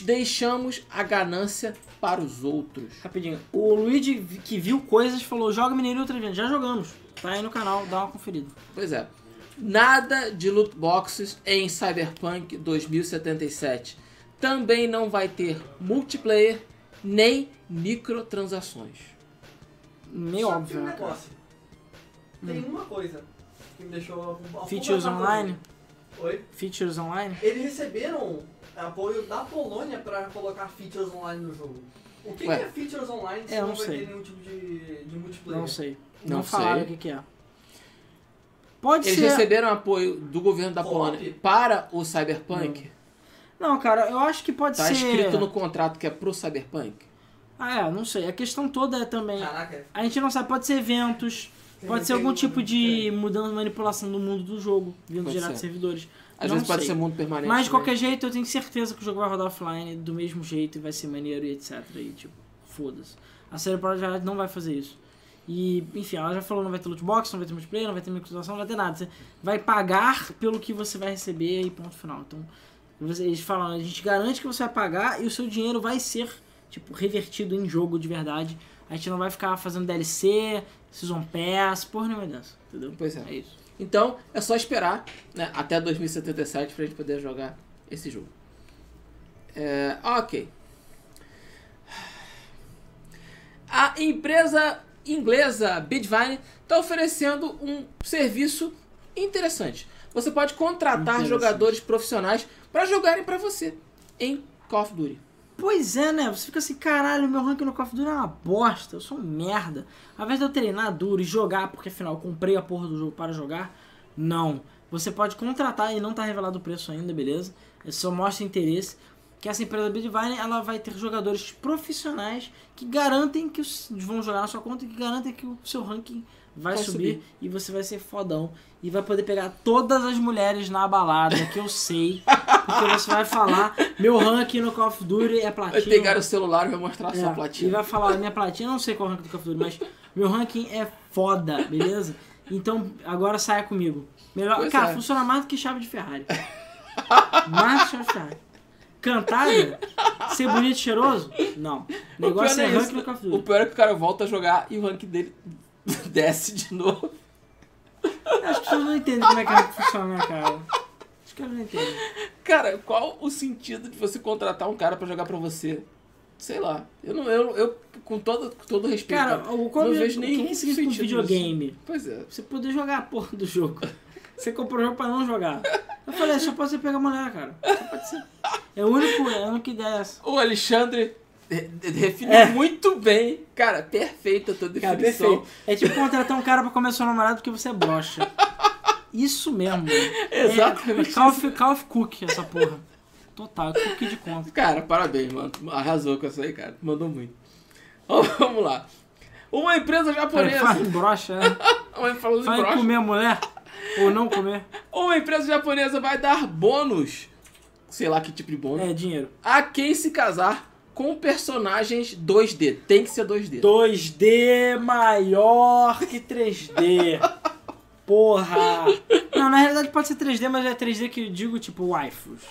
deixamos a ganância para os outros. Rapidinho. O Luigi que viu coisas falou, joga Mineiro outra. Já jogamos. Tá aí no canal, dá uma conferida. Pois é. Nada de loot boxes em Cyberpunk 2077. Também não vai ter multiplayer nem microtransações. Meio Só óbvio, um né, cara? Tem uma coisa que me deixou... Features online. Oi? Features online? Eles receberam apoio da Polônia pra colocar features online no jogo. O que, que é features online se É, não, não vai sei. ter nenhum tipo de, de multiplayer? Não sei. Não Não, falaram sei. o que, que é. Pode Eles ser. receberam apoio do governo da? Polônia para o Cyberpunk. Não, cara, eu acho que pode Tá ser. escrito no contrato que é pro Cyberpunk. Ah, é, não sei. A questão toda é também. Caraca, A gente não sabe, pode ser eventos, Tem- pode ser algum um- tipo de mudança, manipulação do mundo do jogo, vindo Pode direto ser. de servidores. Às Não vezes pode sei. ser mundo permanente. Mas de também. qualquer jeito, eu tenho certeza que o jogo vai rodar offline do mesmo jeito e vai ser maneiro e etc. E tipo, foda-se. A série Project não vai fazer isso. E, enfim, ela já falou, não vai ter loot box, não vai ter multiplayer, não vai ter microtransação, não vai ter nada. Você vai pagar pelo que você vai receber e ponto final. Então, eles falam, a gente garante que você vai pagar e o seu dinheiro vai ser, tipo, revertido em jogo de verdade. A gente não vai ficar fazendo DLC, Season Pass, porra nenhuma dessa, entendeu? Pois é. É isso. Então, é só esperar né, até 2077 pra gente poder jogar esse jogo. É, ok. A empresa inglesa Bitvine está oferecendo um serviço interessante. você pode contratar jogadores profissionais pra jogarem pra você em Call of Duty. Pois é, né? Você fica assim, caralho, meu ranking no Call of Duty é uma bosta, eu sou um merda. Ao invés de eu treinar duro e jogar, porque afinal eu comprei a porra do jogo para jogar, não. Você pode contratar e não tá revelado o preço ainda, beleza? É só mostra interesse. Que essa empresa Bitvine, ela vai ter jogadores profissionais que garantem que vão jogar na sua conta e que garantem que o seu ranking vai, Vai subir, subir. e você vai ser fodão. E vai poder pegar todas as mulheres na balada, que eu sei. Porque você vai falar, meu ranking no Call of Duty é Vai platino. pegar o celular e vai mostrar a É, sua E platina. vai falar, minha platina, eu não sei qual o ranking do Call of Duty, mas meu ranking é foda, beleza? Então, agora saia comigo. Melhor, Pois cara, é. funciona mais do que chave de Ferrari. mais do que chave de Ferrari. Cantada? Ser bonito e cheiroso? Não. O O negócio é é ranking no Call of O Duty. pior é que o cara volta a jogar e o ranking dele (laughs) desce de novo. As pessoas não entendem como é que funciona, cara? Acho que elas não entendem. Cara, qual o sentido de você contratar um cara pra jogar pra você? Sei lá. Eu não, eu, eu com todo, com todo respeito. Cara, o, não é- vejo que nenhum que é significa um sentido videogame? nisso. Pois é. Você poder jogar a porra do jogo. (laughs) Você comprou o jogo pra não jogar. Eu falei, só pode ser pegar mulher, cara. Só pode ser. É o único, é a única ideia essa. O Alexandre definiu É. muito bem. Cara, perfeita a tua Cara, definição. perfeito. É tipo contratar um cara pra comer seu namorado porque você é broxa. Isso mesmo. (laughs) Exatamente É, Call, of, Call of Cook, essa porra. Total, é cookie de conta. Cara, parabéns, mano. Arrasou com isso aí, cara. Mandou muito. (laughs) Vamos lá. Uma empresa Cara, japonesa. fala em brocha, né? Fala em brocha. comer mulher ou não comer. Uma empresa japonesa vai dar bônus. Sei lá que tipo de bônus. É dinheiro. A quem se casar com personagens 2D. Tem que ser 2D. 2D maior que 3D. Porra! Não, na realidade pode ser 3D, mas é 3D que eu digo tipo waifus.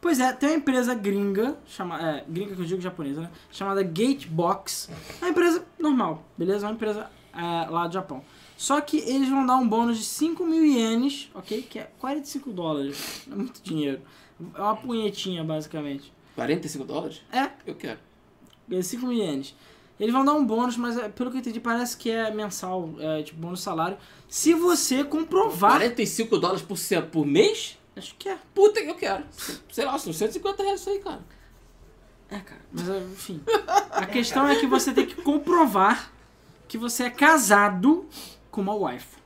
Pois é, tem uma empresa gringa, chama, é, gringa que eu digo japonesa, né? Chamada Gatebox. É uma empresa normal, beleza? É uma empresa é, lá do Japão. Só que eles vão dar um bônus de 5 mil ienes, ok? Que é 45 dólares. É muito dinheiro. É uma punhetinha, basicamente. 45 dólares? É, Eu quero. Ganha 5 mil ienes. Eles vão dar um bônus, mas é, pelo que eu entendi, parece que é mensal, é, tipo bônus salário. Se você comprovar. 45 dólares por, por mês? Acho que é. Puta que eu quero. Sei lá, são 150 reais isso aí, cara. É, cara. Mas é, enfim. A questão é que você tem que comprovar que você é casado com uma wife.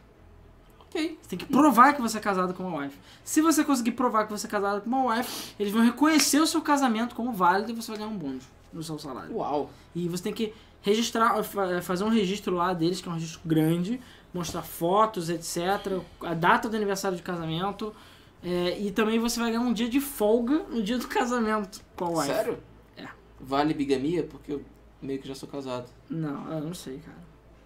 Ok. Você tem que provar que você é casado com uma wife. Se você conseguir provar que você é casado com uma wife, eles vão reconhecer o seu casamento como válido e você vai ganhar um bônus no seu salário. Uau. E você tem que registrar, fa- fazer um registro lá deles, que é um registro grande, mostrar fotos, etc. A data do aniversário de casamento. é, e também você vai ganhar um dia de folga no dia do casamento com a wife. Sério? É. Vale bigamia? Porque eu meio que já sou casado. Não, eu não sei, cara.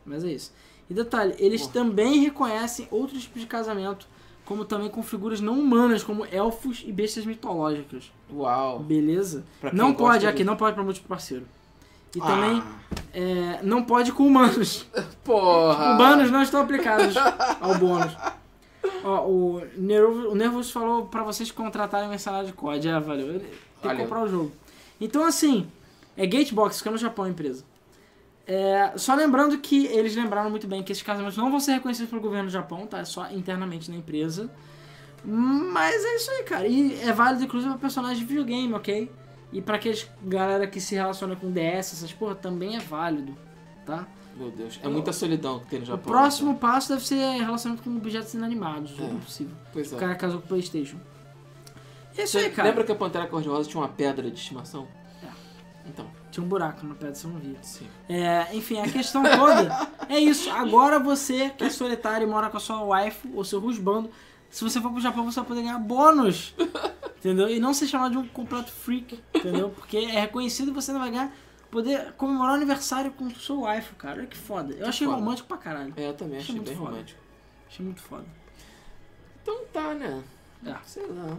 Mas é isso. E detalhe, eles Porra. também reconhecem outros tipos de casamento, como também com figuras não humanas, como elfos e bestas mitológicas. Uau. Beleza? Não pode aqui, não pode pra múltiplo parceiro. E Ah, também é, não pode com humanos. (laughs) Porra. Humanos não estão aplicados ao bônus. Ó, o, Nervo, o Nervous falou pra vocês contratarem mercenário de COD. É, valeu. Tem que Valeu. comprar o jogo. Então, assim, é Gatebox, que é no Japão a empresa. É, só lembrando que eles lembraram muito bem que esses casamentos não vão ser reconhecidos pelo governo do Japão, tá? É só internamente na empresa. Mas é isso aí, cara. E é válido, inclusive, pra personagens de videogame, ok? E pra aqueles galera que se relaciona com DS, essas porra, também é válido, tá? Meu Deus. É muita solidão que tem no O Japão. próximo passo deve ser relacionamento com objetos inanimados, É. é possível. Pois é. O cara casou com o Playstation. É isso aí, Você cara. lembra que a Pantera Cor-de-Rosa tinha uma pedra de estimação? É. Então, Tinha um buraco na pedra, você não via. sim. É, enfim, a questão toda é isso. Agora você que é solitário e mora com a sua wife ou seu husbando, se você for pro Japão você vai poder ganhar bônus. Entendeu? E não ser chamado de um completo freak, entendeu? Porque é reconhecido e você não vai ganhar. Poder comemorar o aniversário com sua wife, cara. Olha que foda. Eu achei foda. romântico pra caralho. É, eu também Achei achei bem foda. romântico. Achei muito foda. Então tá, né? É. Sei lá.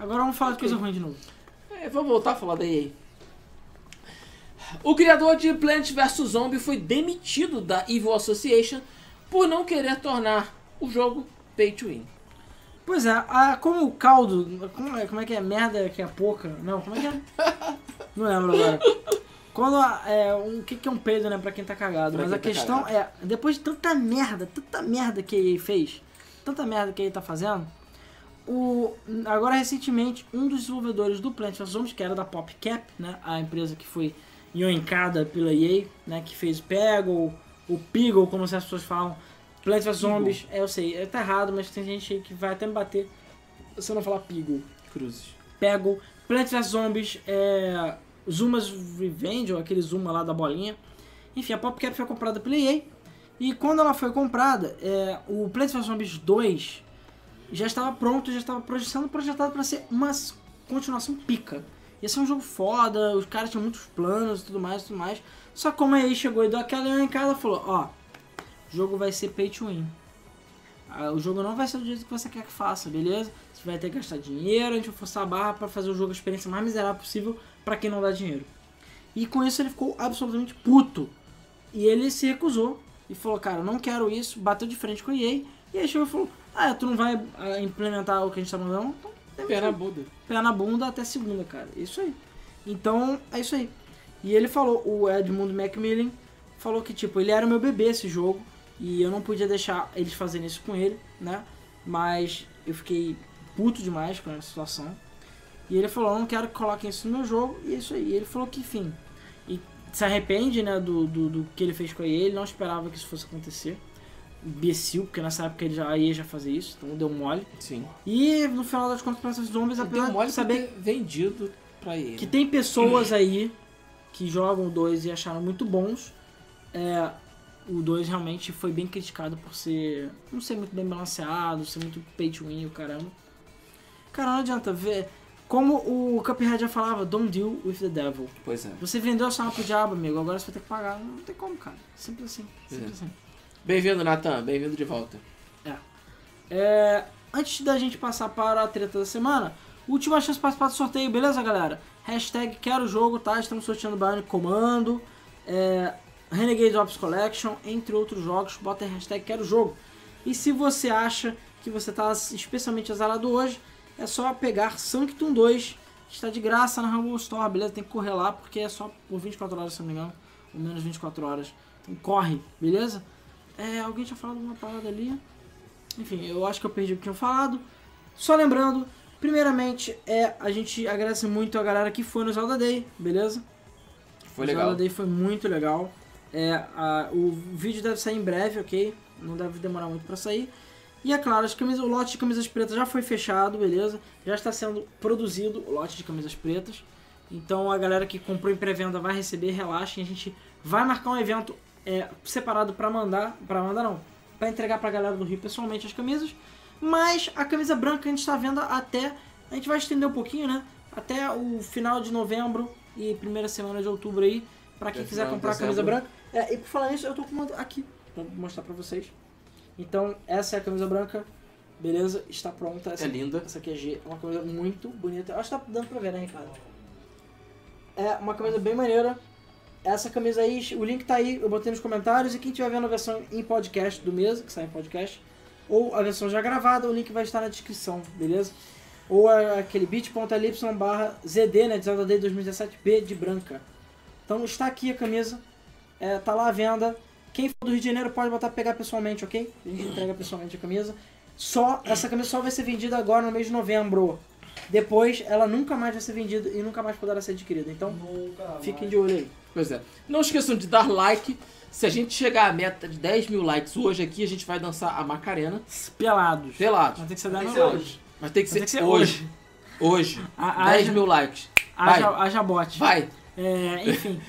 Agora vamos falar de Ok. coisa ruim de novo. É, vamos voltar a falar da EA. O criador de Plants vs Zombie foi demitido da Evil Association por não querer tornar o jogo pay to win. Pois é, a, como o caldo. Como é, como é que é? Merda que é pouca? Não, como é que é? Não lembro agora. Quando a- é, um, o que, que é um peido, né, pra quem tá cagado. Pra Mas a tá questão cagado. é, depois de tanta merda, tanta merda que ele fez, tanta merda que ele tá fazendo. O, agora, recentemente, um dos desenvolvedores do Plant vs Zombies, que era da PopCap, né, a empresa que foi ioincada pela EA, né, que fez Peggle, o Piggle, como as pessoas falam, Plant vs Zombies, é, eu sei, é, tá errado, mas tem gente aí que vai até me bater se eu não falar Piggle. Cruzes. Peggle, Plant vs Zombies, é, Zuma's Revenge, ou aquele Zuma lá da bolinha. Enfim, a PopCap foi comprada pela EA, e quando ela foi comprada, é, o Plant vs Zombies 2 já estava pronto, já estava proje- sendo projetado para ser uma continuação pica. Ia ser um jogo foda, os caras tinham muitos planos e tudo mais, tudo mais. Só como aí chegou e deu aquela em casa, falou, ó, o jogo vai ser pay to win. Ah, O jogo não vai ser do jeito que você quer que faça, beleza? Você vai ter que gastar dinheiro, a gente vai forçar a barra para fazer o jogo a experiência mais miserável possível para quem não dá dinheiro. E com isso ele ficou absolutamente puto. E ele se recusou e falou, cara, não quero isso, bateu de frente com a EA. E aí chegou e falou, ah, tu não vai ah, implementar o que a gente tá mandando? Então, Pé na aí Buda. pé na bunda até segunda, cara. Isso aí. Então, é isso aí. E ele falou, o Edmund Macmillan falou que, tipo, ele era o meu bebê esse jogo. E eu não podia deixar eles fazerem isso com ele, né? Mas eu fiquei puto demais com essa situação. E ele falou, eu não quero que coloquem isso no meu jogo. E é isso aí. E ele falou que, enfim, e se arrepende, né, do, do, do que ele fez com a EA. Ele não esperava que isso fosse acontecer. Imbecil, porque nessa época ele já, a EA já fazia isso, então deu mole. Sim. E no final das contas, Plants vs Zombies, apesar Deu mole de saber vendido pra ele. que tem pessoas aí que jogam o 2 e acharam muito bons. É, o 2 realmente foi bem criticado por ser. não ser muito bem balanceado, ser muito pay to win, o caramba. Cara, não adianta ver. Como o Cuphead já falava, don't deal with the devil. Pois é. Você vendeu a sua alma pro diabo, amigo, agora você vai ter que pagar. Não tem como, cara. Simples assim. Simples É. assim. Bem-vindo, Nathan. Bem-vindo de volta. É, antes da gente passar para a treta da semana, última chance de participar do sorteio, beleza, galera? Hashtag quero jogo, tá? Estamos sorteando Bionic Comando, é, Renegade Ops Collection, entre outros jogos. Bota aí hashtag quero jogo. E se você acha que você está especialmente azarado hoje, é só pegar Sanctum 2, que está de graça na Rumble Store, beleza? Tem que correr lá, porque é só por 24 horas, se não me engano, ou menos 24 horas. Então corre, beleza? É, alguém tinha falado uma parada ali. Enfim, eu acho que eu perdi o que tinham falado. Só lembrando, primeiramente, é, a gente agradece muito a galera que foi no Zelda Day, beleza? Foi o legal. Zelda Day foi muito legal. É, a- o vídeo deve sair em breve, ok? Não deve demorar muito pra sair. E é claro, as camisas, o lote de camisas pretas já foi fechado, beleza? Já está sendo produzido o lote de camisas pretas. Então a galera que comprou em pré-venda vai receber, relaxem. A gente vai marcar um evento é, separado pra mandar, para mandar não, pra entregar pra galera do Rio pessoalmente as camisas. Mas a camisa branca a gente está vendo até, a gente vai estender um pouquinho, né? Até o final de novembro e primeira semana de outubro aí, pra quem Até quiser comprar a camisa branca. É, e por falar nisso, eu tô com uma aqui pra mostrar pra vocês. Então, essa é a camisa branca, beleza? Está pronta. Essa, É linda. essa aqui é G, é uma camisa muito bonita. Acho que tá dando pra ver, né, Ricardo? É uma camisa bem maneira. Essa camisa aí, o link tá aí, eu botei nos comentários. E quem estiver vendo a versão em podcast do mês, que sai em podcast, ou a versão já gravada, o link vai estar na descrição, beleza? Ou a- aquele bit.ly barra ZD, né, de Zelda Day 2017B de branca. Então está aqui a camisa, é, tá lá à venda. Quem for do Rio de Janeiro pode botar pegar pessoalmente, ok? A gente entrega pessoalmente a camisa. Só, essa camisa só vai ser vendida agora no mês de novembro. Depois ela nunca mais vai ser vendida e nunca mais poderá ser adquirida. Então Nunca fiquem mais. de olho aí. Pois é. Não esqueçam de dar like. Se a gente chegar à meta de 10 mil likes hoje aqui, a gente vai dançar a Macarena Pelados. pelado. Mas tem que ser Tem 10 que mil ser likes. Mas tem que ser, tem que ser hoje. Hoje. A- 10 haja- mil likes. Haja, Vai. haja bot. Vai. É, enfim.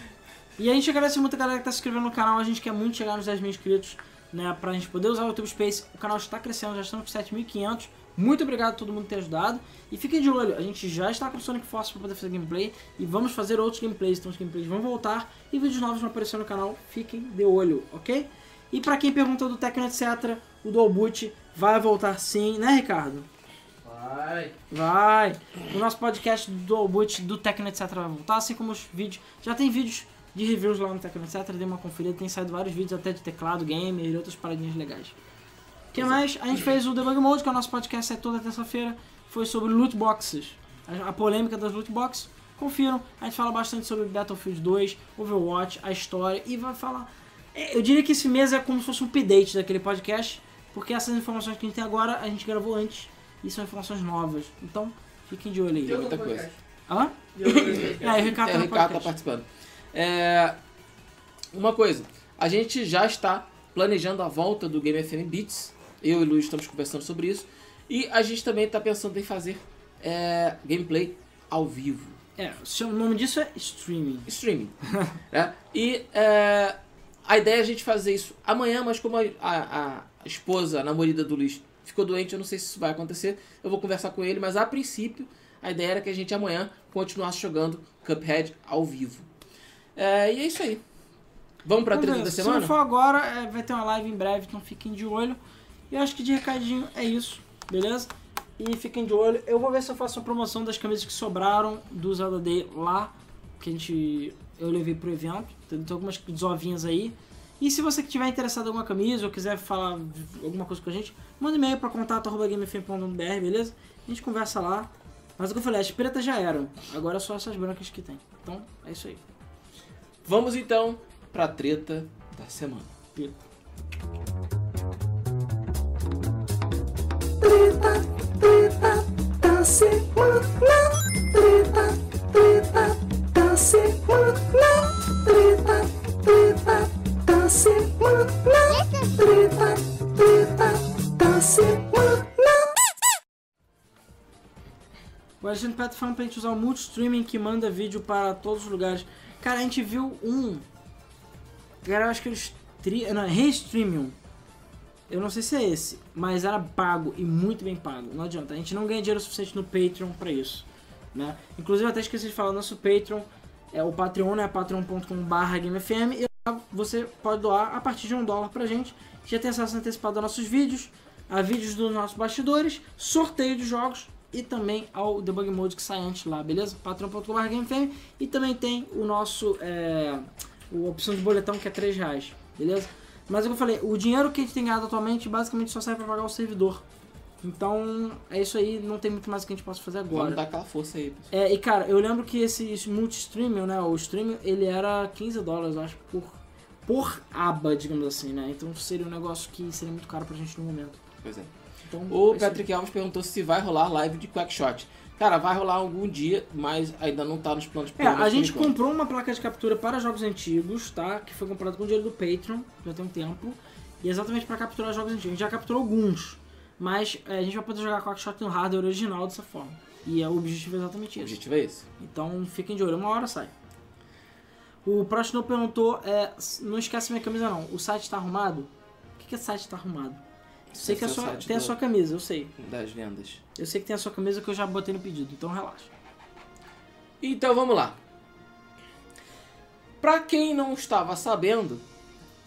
e a gente agradece muito a galera que tá se inscrevendo no canal. A gente quer muito chegar nos 10 mil inscritos, né? Pra gente poder usar o YouTube Space. O canal está crescendo, já estamos com 7.500. Muito obrigado a todo mundo por ter ajudado. E fiquem de olho, a gente já está com o Sonic Force para poder fazer gameplay. E vamos fazer outros gameplays. Então os gameplays vão voltar. E vídeos novos vão aparecer no canal. Fiquem de olho, ok? E pra quem perguntou do Tecno etc., o Dual Boot vai voltar sim, né, Ricardo? Vai. Vai! O nosso podcast do Boot do Tecno etc vai voltar, assim como os vídeos. Já tem vídeos de reviews lá no Tecno etc, dê uma conferida, tem saído vários vídeos até de teclado, gamer e outras paradinhas legais. Que mais? A gente fez o Debug Mode, que é o nosso podcast sai toda terça-feira, foi sobre loot boxes, a, a polêmica das loot boxes. Confiram, a gente fala bastante sobre Battlefield 2, Overwatch, a história e vai falar. é, Eu diria que esse mês é como se fosse um update daquele podcast, porque essas informações que a gente tem agora, a gente gravou antes, e são informações novas. Então, fiquem de olho aí. Muita no coisa. Hã? (laughs) É, o Ricardo É, tá o Ricardo tá podcast. participando. É, uma coisa, a gente já está planejando a volta do Game FM Beats. Eu e o Luiz estamos conversando sobre isso. E a gente também está pensando em fazer é, gameplay ao vivo. É, o nome disso é streaming. Streaming. (laughs) né? E é, a ideia é a gente fazer isso amanhã, mas como a, a- a esposa, a namorada do Luiz, ficou doente, eu não sei se isso vai acontecer. Eu vou conversar com ele, mas a princípio a ideia era que a gente amanhã continuasse jogando Cuphead ao vivo. É, e é isso aí. Vamos pra Vamos treta ver, da Se semana? não for agora, é, vai ter uma live em breve, então fiquem de olho. E acho que de recadinho é isso, beleza? E fiquem de olho. Eu vou ver se eu faço uma promoção das camisas que sobraram do Zelda Day lá, que a gente eu levei pro evento. Tem algumas desovinhas aí. E se você que tiver interessado em alguma camisa ou quiser falar alguma coisa com a gente, manda e-mail pra contato.gamefm.br, beleza? A gente conversa lá. Mas o que eu falei, as pretas já eram. Agora é só essas brancas que tem. Então, é isso aí. Vamos então pra treta da semana. Treta, treta da semana. Treta, treta da semana. Treta, treta da semana. Treta, treta da semana. O Alexandre Petro falando pra gente usar o multi-streaming que manda vídeo para todos os lugares. Cara, a gente viu um. Cara, eu acho que eles. Tri... Não, Restreamium. Eu não sei se é esse, mas era pago e muito bem pago. Não adianta, a gente não ganha dinheiro suficiente no Patreon pra isso. Né? Inclusive, eu até esqueci de falar, nosso Patreon é o Patreon, é patreon.com.br GameFM e você pode doar a partir de um dólar pra gente. Já tem acesso antecipado a nossos vídeos, a vídeos dos nossos bastidores, sorteio de jogos e também ao Debug Mode que sai antes lá, beleza? patreon.com.br GameFM e também tem o nosso, é, opção de boletão que é 3 reais, beleza? Mas é o que eu falei, o dinheiro que a gente tem ganhado atualmente basicamente só serve pra pagar o servidor. Então, é isso aí, não tem muito mais que a gente possa fazer agora. Vamos dar aquela força aí, pessoal. É, e cara, eu lembro que esse multi-streaming, né, o streaming, ele era 15 dólares, eu acho, por, por aba, digamos assim, né? Então seria um negócio que seria muito caro pra gente no momento. Pois é. Então, O é. Patrick Alves perguntou se vai rolar live de Quackshot. Cara, vai rolar algum dia, mas ainda não tá nos planos É, a gente comprou uma placa de captura para jogos antigos, tá? Que foi comprado com dinheiro do Patreon, já tem um tempo. E exatamente para capturar jogos antigos. A gente já capturou alguns, mas é, a gente vai poder jogar Quackshot no hardware original dessa forma. E é, o objetivo é exatamente O esse. objetivo é esse. Então fiquem de olho, uma hora sai. O próximo perguntou, é, não esquece minha camisa não, o site tá arrumado? O que, que é site tá arrumado? Sei que a é sua, tem a sua camisa, eu sei. Das vendas. Eu sei que tem a sua camisa que eu já botei no pedido, então relaxa. Então vamos lá. Pra quem não estava sabendo,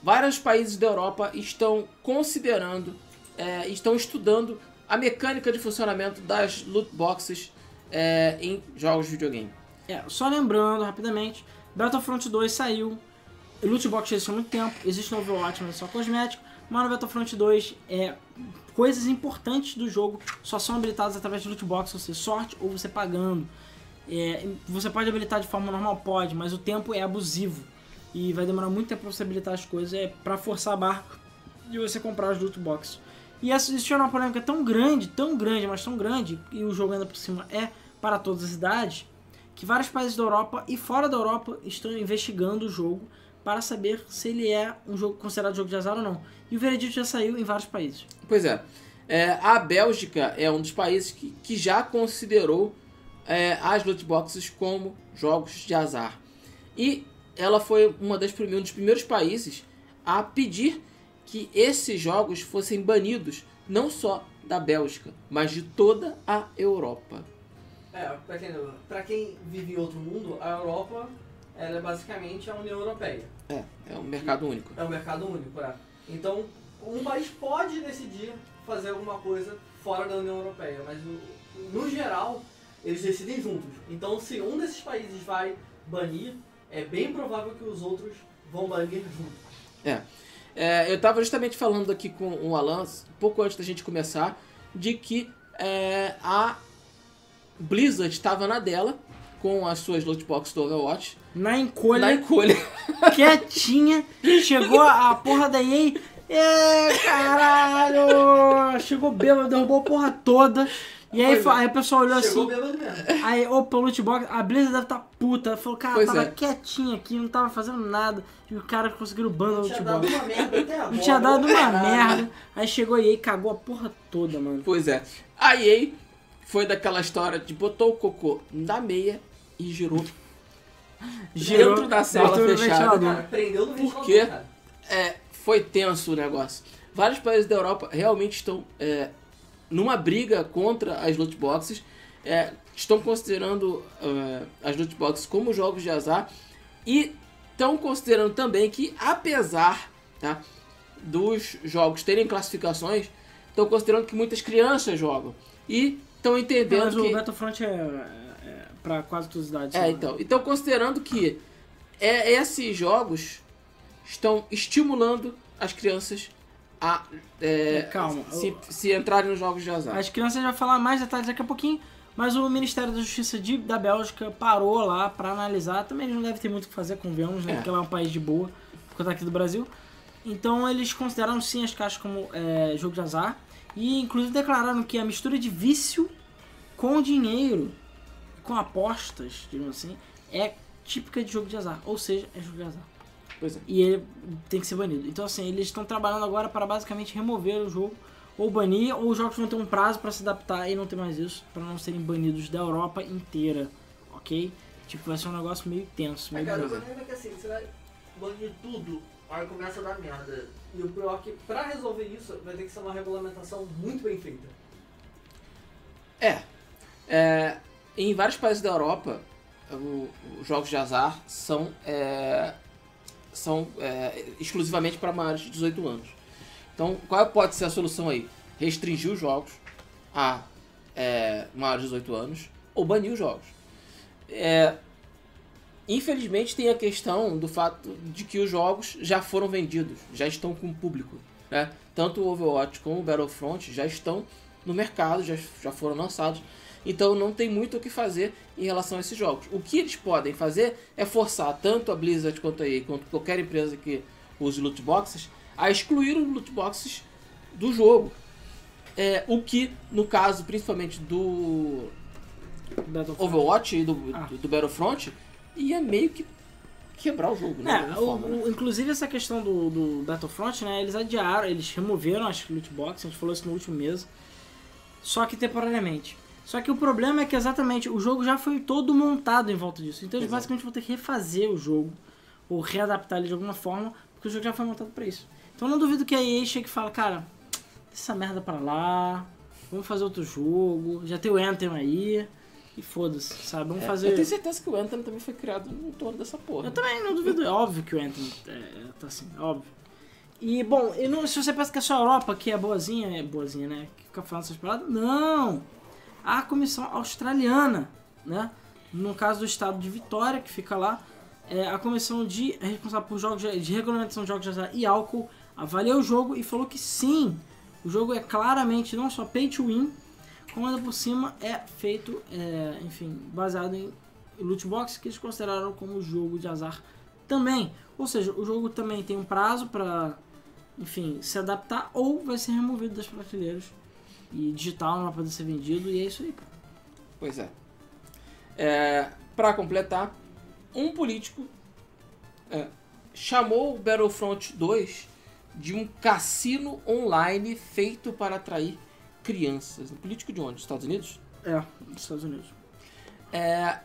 vários países da Europa estão considerando, é, estão estudando a mecânica de funcionamento das loot boxes é, em jogos de videogame. É, só lembrando rapidamente, Battlefront 2 saiu, Loot Box existe há muito tempo, existe no Overwatch, mas é só cosmético, mas no Battlefront 2 é, coisas importantes do jogo só são habilitadas através de Loot Box, ou seja, sorte ou você pagando. É, você pode habilitar de forma normal? Pode, mas o tempo é abusivo. E vai demorar muito tempo pra você habilitar as coisas, é pra forçar a barra de você comprar as loot boxes. E essa existe uma polêmica tão grande, tão grande, mas tão grande, e o jogo ainda por cima é para todas as idades, que vários países da Europa e fora da Europa estão investigando o jogo para saber se ele é um jogo considerado jogo de azar ou não. E o veredito já saiu em vários países. Pois é, é, a Bélgica é um dos países que, que já considerou é, as loot boxes como jogos de azar. E ela foi uma das prime- um dos primeiros países a pedir que esses jogos fossem banidos não só da Bélgica, mas de toda a Europa. É, pra quem, pra quem vive em outro mundo, a Europa ela é basicamente a União Europeia. É, é um mercado único. É um mercado único, é. Então, um país pode decidir fazer alguma coisa fora da União Europeia, mas no, geral, eles decidem juntos. Então, se um desses países vai banir, é bem provável que os outros vão banir junto. É, eu estava justamente falando aqui com o Alan, pouco antes da gente começar, de que é, a Blizzard estava na dela com as suas loot boxes do Overwatch Na encolha, na encolha. (laughs) quietinha, chegou a, a porra da EA. É, caralho! Chegou bêbado, derrubou a porra toda. E aí, é. aí o pessoal olhou Chegou assim. bêbado mesmo. Aí, opa, loot box, a Blizzard deve estar puta. Falou, cara, Pois tava é. quietinho aqui, não tava fazendo nada. E o cara conseguiu o ban da Não loot tinha dado box. uma merda até agora. Não tinha dado uma (laughs) merda. Aí chegou aí e cagou a porra toda, mano. Pois é. A EA foi daquela história de botou o cocô na meia e girou. Girou Dentro da sala do fechada. Cara, prendeu no ventilador, cara. É, foi tenso o negócio. Vários países da Europa realmente estão é, numa briga contra as loot boxes. é, estão considerando é, as loot boxes como jogos de azar. E estão considerando também que, apesar tá, dos jogos terem classificações, estão considerando que muitas crianças jogam. E estão entendendo Mas o que. Battlefront é, é, é pra quase todas as idades. É, né? então. Então, considerando que é, esses jogos estão estimulando as crianças a é, Calma. se, se entrarem nos jogos de azar. As crianças vai falar mais detalhes daqui a pouquinho, mas o Ministério da Justiça de, da Bélgica parou lá pra analisar. Também eles não deve ter muito o que fazer, convenhamos, né? É. Porque lá é um país de boa, por conta aqui do Brasil. Então eles consideraram sim as caixas como é, jogo de azar. E inclusive declararam que a mistura de vício com dinheiro, com apostas, digamos assim, é típica de jogo de azar. Ou seja, é jogo de azar. Pois é. E ele tem que ser banido. Então, assim, eles estão trabalhando agora para basicamente remover o jogo, ou banir, ou os jogos vão ter um prazo para se adaptar e não ter mais isso, para não serem banidos da Europa inteira, ok? Tipo, vai ser um negócio meio tenso, É, meio cara, o problema é que assim, você vai banir tudo, aí começa a dar merda. E o pior é que pra resolver isso vai ter que ser uma regulamentação muito bem feita. É. É, Em vários países da Europa, os jogos de azar são, é, são é, exclusivamente para maiores de 18 anos. Então, qual pode ser a solução aí? Restringir os jogos a é, maiores de 18 anos ou banir os jogos. É, infelizmente, tem a questão do fato de que os jogos já foram vendidos, já estão com o público. Né? Tanto o Overwatch como o Battlefront já estão no mercado, já, já foram lançados. Então não tem muito o que fazer em relação a esses jogos. O que eles podem fazer é forçar tanto a Blizzard quanto a EA, quanto qualquer empresa que use loot boxes, a excluir os loot boxes do jogo. É, o que, no caso, principalmente do. Overwatch e do, Ah. do, do Battlefront, ia meio que quebrar o jogo, né? É, o- forma, né? inclusive essa questão do, do Battlefront, né? Eles adiaram, eles removeram as loot boxes, a gente falou isso no último mês. Só que temporariamente. Só que o problema é que exatamente o jogo já foi todo montado em volta disso. Então eles Exato. basicamente vão ter que refazer o jogo, ou readaptar ele de alguma forma, porque o jogo já foi montado pra isso. Então eu não duvido que a EA chegue e fale, cara, deixa essa merda pra lá, vamos fazer outro jogo, já tem o Anthem aí, e foda-se, sabe? Vamos É, fazer. Eu tenho certeza que o Anthem também foi criado em torno dessa porra. Eu também não duvido, é óbvio que o Anthem é, tá assim, é óbvio. E, bom, e não- se você pensa que é só a Europa que é boazinha, é boazinha, né? Que fica falando essas paradas, não! A comissão australiana, né? No caso do estado de Vitória, que fica lá, é a comissão de é responsável por jogos de regulamentação de jogos de azar e álcool avaliou o jogo e falou que sim, o jogo é claramente não só pay to win, como ainda por cima é feito, é, enfim, baseado em loot box que eles consideraram como jogo de azar também. Ou seja, o jogo também tem um prazo para, enfim, se adaptar ou vai ser removido das prateleiras e digital não vai poder ser vendido e é isso aí, cara. Pois é. é para completar, um político é, chamou o Battlefront 2 de um cassino online feito para atrair crianças. Um político de onde? Estados Unidos? É, dos Estados Unidos. É,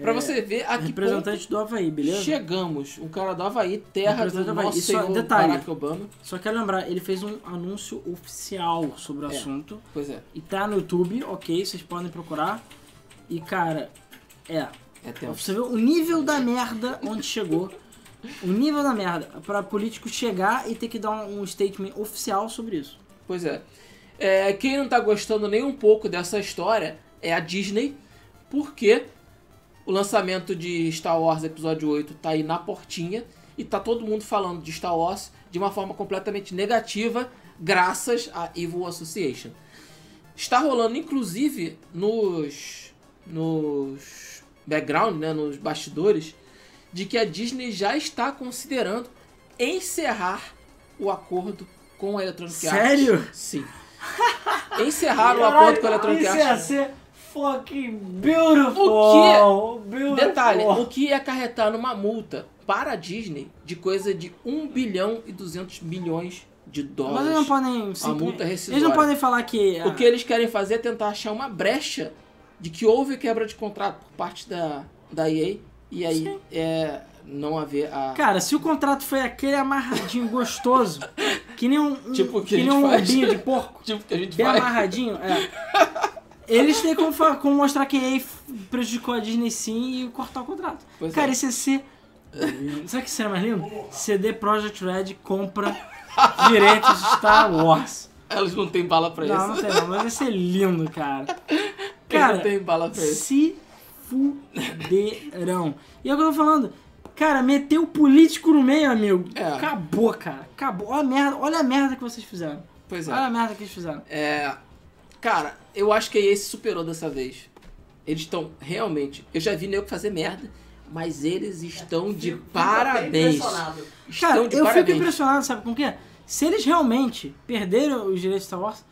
Pra você ver a que Representante do Havaí, beleza? chegamos. Um cara do Havaí, terra do do Havaí. nosso só- senhor detalhe. Barack Obama. Só quero lembrar, ele fez um anúncio oficial sobre o É. assunto. Pois é, E tá no YouTube, ok, vocês podem procurar. E cara, é. é tenso. Você vê o nível da merda onde chegou. O nível da merda. Pra político chegar e ter que dar um, um statement oficial sobre isso. Pois é. É, Quem não tá gostando nem um pouco dessa história é a Disney, porque o lançamento de Star Wars Episódio 8 tá aí na portinha e tá todo mundo falando de Star Wars de uma forma completamente negativa, graças à Evil Association. Está rolando, inclusive, nos, nos background, né, nos bastidores, de que a Disney já está considerando encerrar o acordo com a Electronic Sério? Arts. Sim. Encerraram o acordo com a Electronic Isso ia Arts. ser fucking beautiful. O Beautiful. Detalhe, o que ia acarretar numa multa para a Disney de coisa de 1 bilhão e 200 milhões de Mas dólares. eles não podem. multa é Eles rescisória. não podem falar que. O que eles querem fazer é tentar achar uma brecha de que houve quebra de contrato por parte da, da EA e aí Sim. é, não haver a. Cara, se o contrato foi aquele amarradinho gostoso, que nem um, um- Tipo o que que nem um faz. de porco, (laughs) tipo que a gente bem vai. amarradinho, é. (laughs) Eles têm como, como mostrar que a EA prejudicou a Disney sim e cortar o contrato. Pois Cara, é. isso ser. Sabe o que seria mais lindo? (laughs) CD Projekt Red compra direitos de Star Wars. Elas não têm bala pra Não, não isso. tem não, mas ia ser lindo, cara. (laughs) Eles Cara, não têm bala pra isso. se fuderão. E é o que eu tô falando. Cara, meteu o político no meio, amigo. É. Acabou, cara. Acabou. Olha a merda, olha a merda que vocês fizeram. Pois Olha é. a merda que eles fizeram. É. Cara, eu acho que a EA se superou dessa vez. Eles estão realmente. Eu já vi nego fazer merda, mas eles estão de Fico bem parabéns. Estão Cara, de eu parabéns. fico impressionado, sabe com o quê? Se eles realmente perderam os direitos de Star Wars,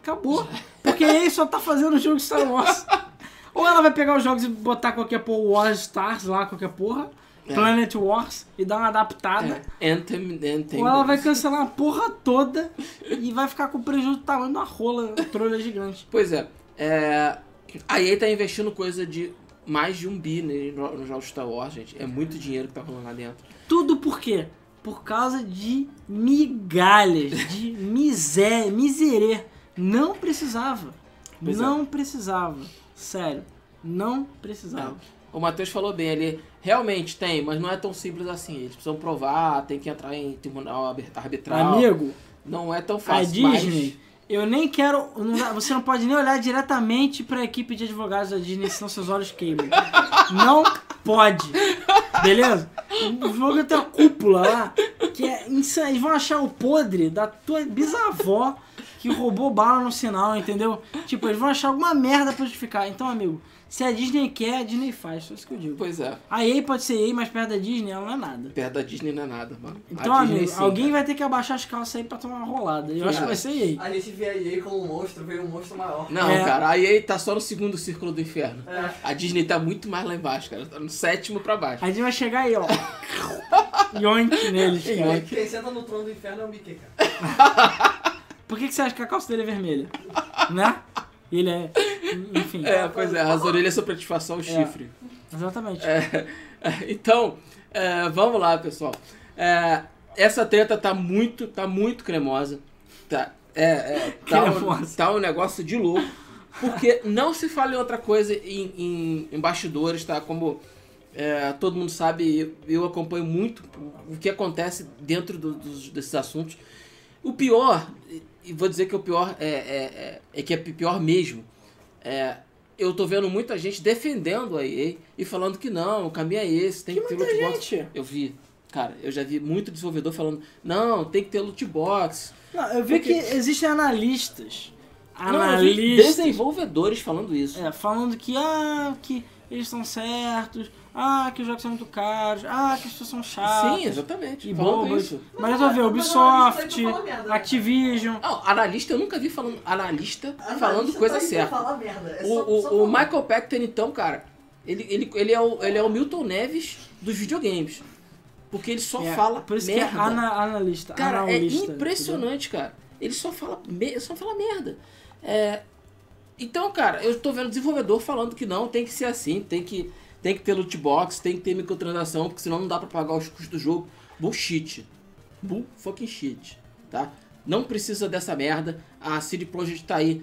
acabou. Porque a EA só tá fazendo o jogo de Star Wars. (laughs) Ou ela vai pegar os jogos e botar qualquer porra, War Stars lá, qualquer porra, É. Planet Wars, e dar uma adaptada. É, Anthem, Anthem. Ou ela vai cancelar a porra toda e vai ficar com o prejuízo do tamanho uma rola, trolha gigante. Pois é, é, a EA tá investindo coisa de mais de um bi né, no, jogo Star Wars, gente. É muito dinheiro que tá rolando lá dentro. Tudo por quê? Por causa de migalhas, de miséria, miserê. Não precisava. Pois é. não precisava. Sério. Não precisava. O Matheus falou bem ali, realmente tem, mas não é tão simples assim. Eles precisam provar, tem que entrar em tribunal arbit- arbitral. Amigo, Não é tão a fácil. Disney, eu nem quero. não você não pode nem olhar diretamente pra equipe de advogados da Disney, senão seus olhos queimam. Não pode. Beleza? O jogo tem uma cúpula lá que é insano. Eles vão achar o podre da tua bisavó que roubou bala no sinal, entendeu? Tipo, eles vão achar alguma merda pra justificar. Então, amigo, se a Disney quer, a Disney faz. Só isso que eu digo. Pois é, A EA pode ser EA, mas perto da Disney ela não é nada. perto da Disney não é nada, mano. Então, a amigo, sim, alguém cara. vai ter que abaixar as calças aí pra tomar uma rolada. Eu acho que vai ser EA. A gente vê a EA como um monstro, veio um monstro maior. Não, É. cara, a EA tá só no segundo círculo do inferno. É. A Disney tá muito mais lá embaixo, cara. Tá no sétimo pra baixo. A gente vai chegar aí, ó. (laughs) Yoink neles, cara. Quem senta no trono do inferno é o Mickey, cara. (laughs) Por que, que você acha que a calça dele é vermelha? Né? Ele é. Enfim. É, pois é, as orelhas são pra disfarçar o chifre. Exatamente. É, (laughs) então, é, vamos lá, pessoal. É, essa treta tá muito, tá muito cremosa. Tá, é, é, (laughs) tá, um, tá um negócio de louco. Porque não se fala em outra coisa em, em, em bastidores, tá? Como é, todo mundo sabe, eu, eu acompanho muito o que acontece dentro do- dos, desses assuntos. O pior, e- vou dizer que o pior é, é, é, é que é pior mesmo. É, eu tô vendo muita gente defendendo a EA e falando que não, o caminho é esse, tem que, ter muita loot box. gente. Eu vi, cara, eu já vi muito desenvolvedor falando, não, tem que ter loot box. Não, eu vi que existem analistas. Não, Analistas. desenvolvedores falando isso. É, falando que, ah, que eles estão certos. Ah, que os jogos são muito caros. Ah, que as pessoas são chatas. Sim, exatamente. E falando bobas. isso. Mas eu tô vendo Mas Ubisoft, merda, né? Activision. Não, analista, eu nunca vi falando analista falando Analista coisa tá aí pra certa. merda. É O, só- o, só o. Michael Pachter, então, cara, ele, ele, ele, é o, ele é o Milton Neves dos videogames. Porque ele só É, fala Por isso merda. que é ana, analista. Cara, é analista, impressionante, cara. Ele só fala, só fala merda. É, então, cara, eu tô vendo desenvolvedor falando que não, tem que ser assim, tem que, tem que ter loot box, tem que ter microtransação, porque senão não dá pra pagar os custos do jogo. Bullshit. Bull fucking shit, tá? Não precisa dessa merda. A CD Projekt tá aí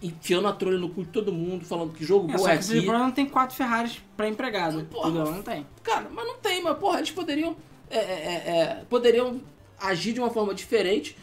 enfiando a trolha no cu de todo mundo, falando que jogo É, bom só é aqui. problema não tem quatro Ferraris pra empregado. Porra. entendeu? Não tem. Cara, mas não tem, mas porra, eles poderiam. é, é, é, é, poderiam agir de uma forma diferente.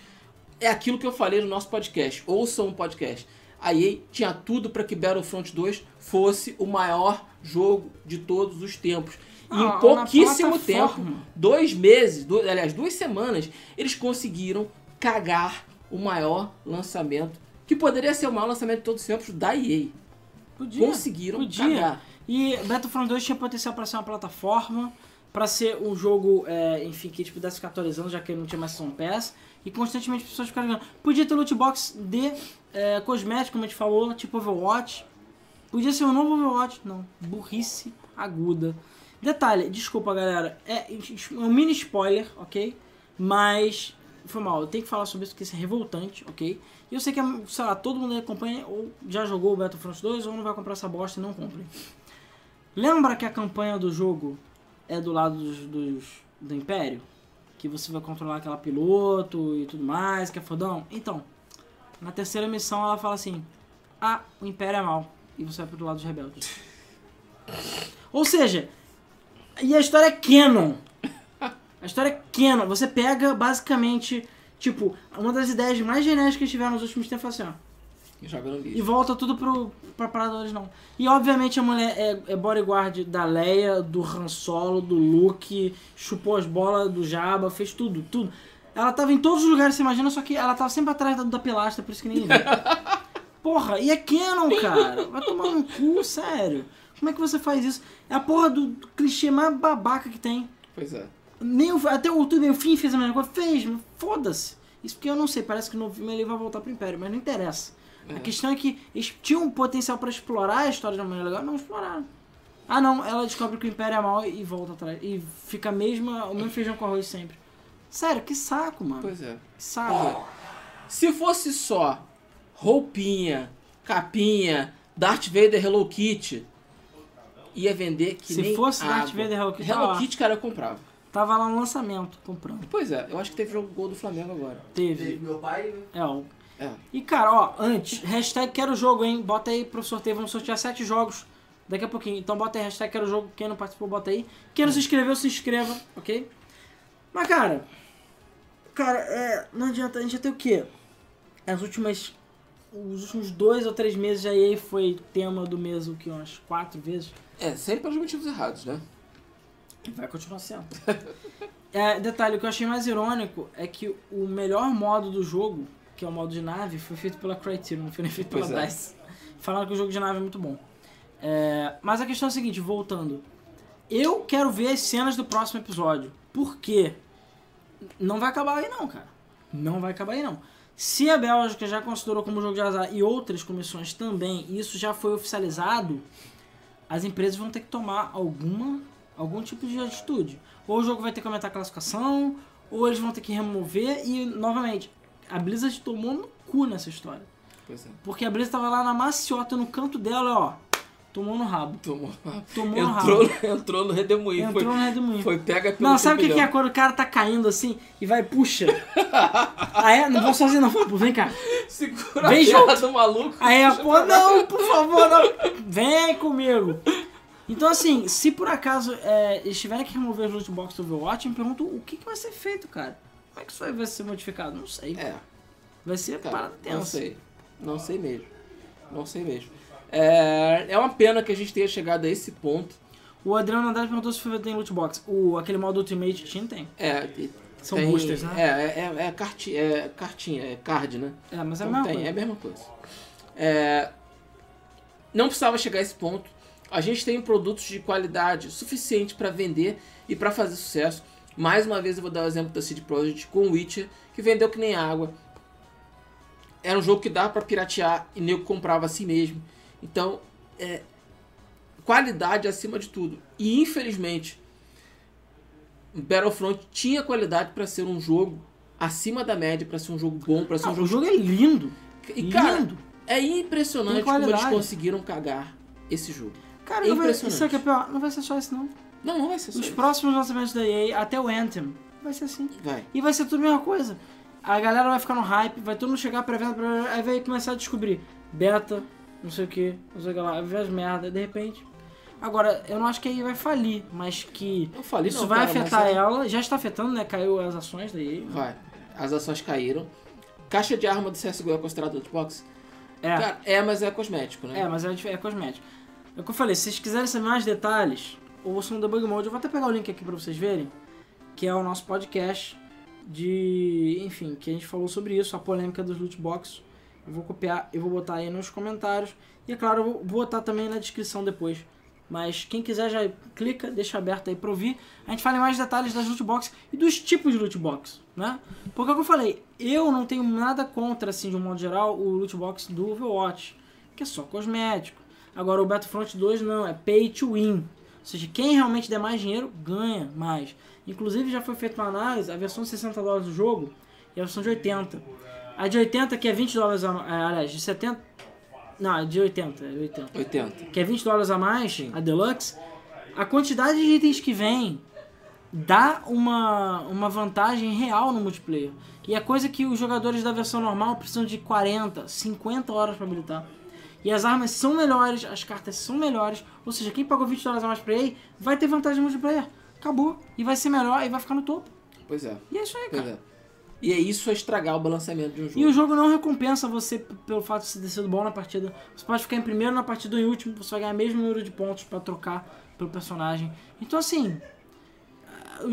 É aquilo que eu falei no nosso podcast. Ouçam um podcast. A EA tinha tudo para que Battlefront 2 fosse o maior jogo de todos os tempos. E Ah, em pouquíssimo tempo, dois meses, du- aliás, duas semanas, eles conseguiram cagar o maior lançamento, que poderia ser o maior lançamento de todos os tempos da EA. Podia. Conseguiram Podia. cagar. E Battlefront 2 tinha potencial pra ser uma plataforma. pra ser um jogo, é, enfim, que tipo, desse ficar atualizando, já que não tinha mais Season Pass. E constantemente as pessoas ficaram jogando. Podia ter loot box de é, cosmético, como a gente falou, tipo Overwatch. Podia ser um novo Overwatch. Não, burrice aguda. Detalhe, desculpa galera, é, é um mini spoiler, ok? Mas foi mal, eu tenho que falar sobre isso porque isso é revoltante, ok? E eu sei que, sei lá, todo mundo acompanha ou já jogou o Battlefront 2 ou não vai comprar essa bosta e não compre. Lembra que a campanha do jogo é do lado dos, dos- do Império? Que você vai controlar aquela piloto e tudo mais, que é fodão? Então, na terceira missão ela fala assim: Ah, o Império é mal. E você vai pro lado dos rebeldes. (laughs) Ou seja, e a história é canon. A história é canon. Você pega basicamente, tipo, uma das ideias mais genéricas que tiveram nos últimos tempos foi assim, ó. Joga no E lixo. volta tudo pro, pra parada original. E obviamente a mulher é, é bodyguard da Leia, do Han Solo, do Luke, chupou as bolas do Jabba, fez tudo, tudo. Ela tava em todos os lugares, você imagina, só que ela tava sempre atrás da, da pilastra, por isso que ninguém vê. (laughs) Porra, e é canon, cara. Vai tomar no cu, sério. Como é que você faz isso? É a porra do, clichê mais babaca que tem. Pois é. Nem o, até o bem, o fim fez a mesma coisa. Fez, foda-se. Isso porque eu não sei, parece que no filme ele vai voltar pro Império, mas não interessa. A É. questão é que eles tinham um potencial pra explorar a história de uma maneira legal, não exploraram. Ah não, ela descobre que o Império é mal e volta atrás. E fica a mesma, o mesmo feijão com arroz sempre. Sério, que saco, mano. Pois é. Que saco. Se fosse só roupinha, capinha, Darth Vader Hello Kitty, ia vender que Se nem fosse água. Darth Vader Hello Kitty, Hello tava lá. Kitty, cara, eu comprava. Tava lá no lançamento, comprando. Pois é, eu acho que teve jogo gol do Flamengo agora. Teve Teve. meu pai, É, ó. É. E cara, ó, antes, hashtag quero jogo, hein? Bota aí pro sorteio, vamos sortear sete jogos daqui a pouquinho. Então bota aí, hashtag quero jogo, quem não participou, bota aí. Quem não se inscreveu, se inscreva, ok? Mas cara, cara, é, não adianta, a gente já tem o quê? As últimas, os últimos dois ou três meses a EA foi tema do mês, o que, umas quatro vezes. É, sempre pelos motivos errados, né? Vai continuar sendo. (laughs) É, detalhe, o que eu achei mais irônico é que o melhor modo do jogo, que é o modo de nave, foi feito pela Criterion, não foi nem feito pela Pois é. DICE. Falaram que o jogo de nave é muito bom. É, mas a questão é a seguinte, voltando. Eu quero ver as cenas do próximo episódio. Por quê? Não vai acabar aí não, cara. Não vai acabar aí não. Se a Bélgica já considerou como jogo de azar e outras comissões também, e isso já foi oficializado, as empresas vão ter que tomar alguma algum tipo de atitude. Ou o jogo vai ter que aumentar a classificação, ou eles vão ter que remover e novamente, a Blizzard tomou no cu nessa história. Pois é. Porque a Blizzard tava lá na maciota no canto dela, ó, tomou no rabo. Tomou. Tomou no Entrou, rabo. entrou no redemoinho. Entrou Foi, no redemoinho. foi pega pelo Não, sabe o que, que é quando o cara tá caindo assim e vai, puxa? ah, é? Não vou sozinho não, pô, vem cá. Segura Vem a do maluco. Aí puxa pô, não, por favor, não. Vem comigo. Então, assim, se por acaso é, eles tiverem que remover os loot box do Overwatch, eu me pergunto o que, que vai ser feito, cara. Como é que isso aí vai ser modificado? Não sei. É, Vai ser cara, parada tensa. não sei. Não sei mesmo. Não sei mesmo. É, é uma pena que a gente tenha chegado a esse ponto. O Adriano Andrade perguntou se tem loot box. O, aquele modo Ultimate Team tem. É, São tem- boosters, né? É, é, é, é, carti, é cartinha, é card, né? É, mas é a Então tem, é a mesma coisa. É, não precisava chegar a esse ponto. A gente tem produtos de qualidade suficiente para vender e para fazer sucesso. Mais uma vez eu vou dar o exemplo da CD Projekt com o Witcher, que vendeu que nem água. Era um jogo que dava para piratear e nego comprava assim mesmo. Então, é, qualidade acima de tudo. E infelizmente, Battlefront tinha qualidade para ser um jogo acima da média, para ser um jogo bom, para ser Ah, um o jogo jogo é lindo. e, cara, lindo. é impressionante como eles conseguiram cagar esse jogo. Cara, é vai, impressionante. isso aqui é pior. Não vai ser só isso, não. Não, não vai ser só Os isso. próximos lançamentos da EA, até o Anthem, vai ser assim. Vai. E vai ser tudo a mesma coisa. A galera vai ficar no hype, vai todo mundo chegar pré-venda, pré-venda, aí vai começar a descobrir beta, não sei o que, não sei o que lá, ver as merdas, de repente. Agora, eu não acho que a EA vai falir, mas que Eu falei, isso não, vai cara, mas afetar é- ela, já está afetando, né? Caiu as ações da EA. Vai. As ações caíram. Caixa de arma do CSGO é considerado loot box? É, Cara, é, mas é cosmético, né? é, mas é, é cosmético. É o que eu falei, se vocês quiserem saber mais detalhes, ouçam o Debug Mode, eu vou até pegar o link aqui pra vocês verem, que é o nosso podcast de, enfim, que a gente falou sobre isso, a polêmica dos loot box. Eu vou copiar, eu vou botar aí nos comentários. E é claro, eu vou botar também na descrição depois Mas quem quiser já clica, deixa aberto aí pra ouvir. A gente fala em mais detalhes das loot box e dos tipos de loot box, né? Porque é o que eu falei, eu não tenho nada contra, assim, de um modo geral, o loot box do Overwatch, que é só cosmético. Agora o Battlefront 2 não, é pay to win. Ou seja, quem realmente der mais dinheiro, ganha mais. Inclusive já foi feita uma análise, a versão de 60 dólares do jogo e a versão de 80. A de 80, que é 20 dólares a mais, aliás, de 70... Não, é de 80, é de 80 80. que é 20 dólares a mais, Sim. a Deluxe, a quantidade de itens que vem dá uma, uma vantagem real no multiplayer. E é coisa que os jogadores da versão normal precisam de 40, 50 horas para habilitar. E as armas são melhores, as cartas são melhores, ou seja, quem pagou 20 dólares a mais pra ele vai ter vantagem no multiplayer. Acabou. E vai ser melhor e vai ficar no topo. Pois é. E é isso aí, Pois cara. é. E é isso é estragar o balanceamento de um jogo. E o jogo não recompensa você pelo fato de você ter sido bom na partida. Você pode ficar em primeiro na partida ou em último, você vai ganhar o mesmo número de pontos pra trocar pelo personagem. Então assim,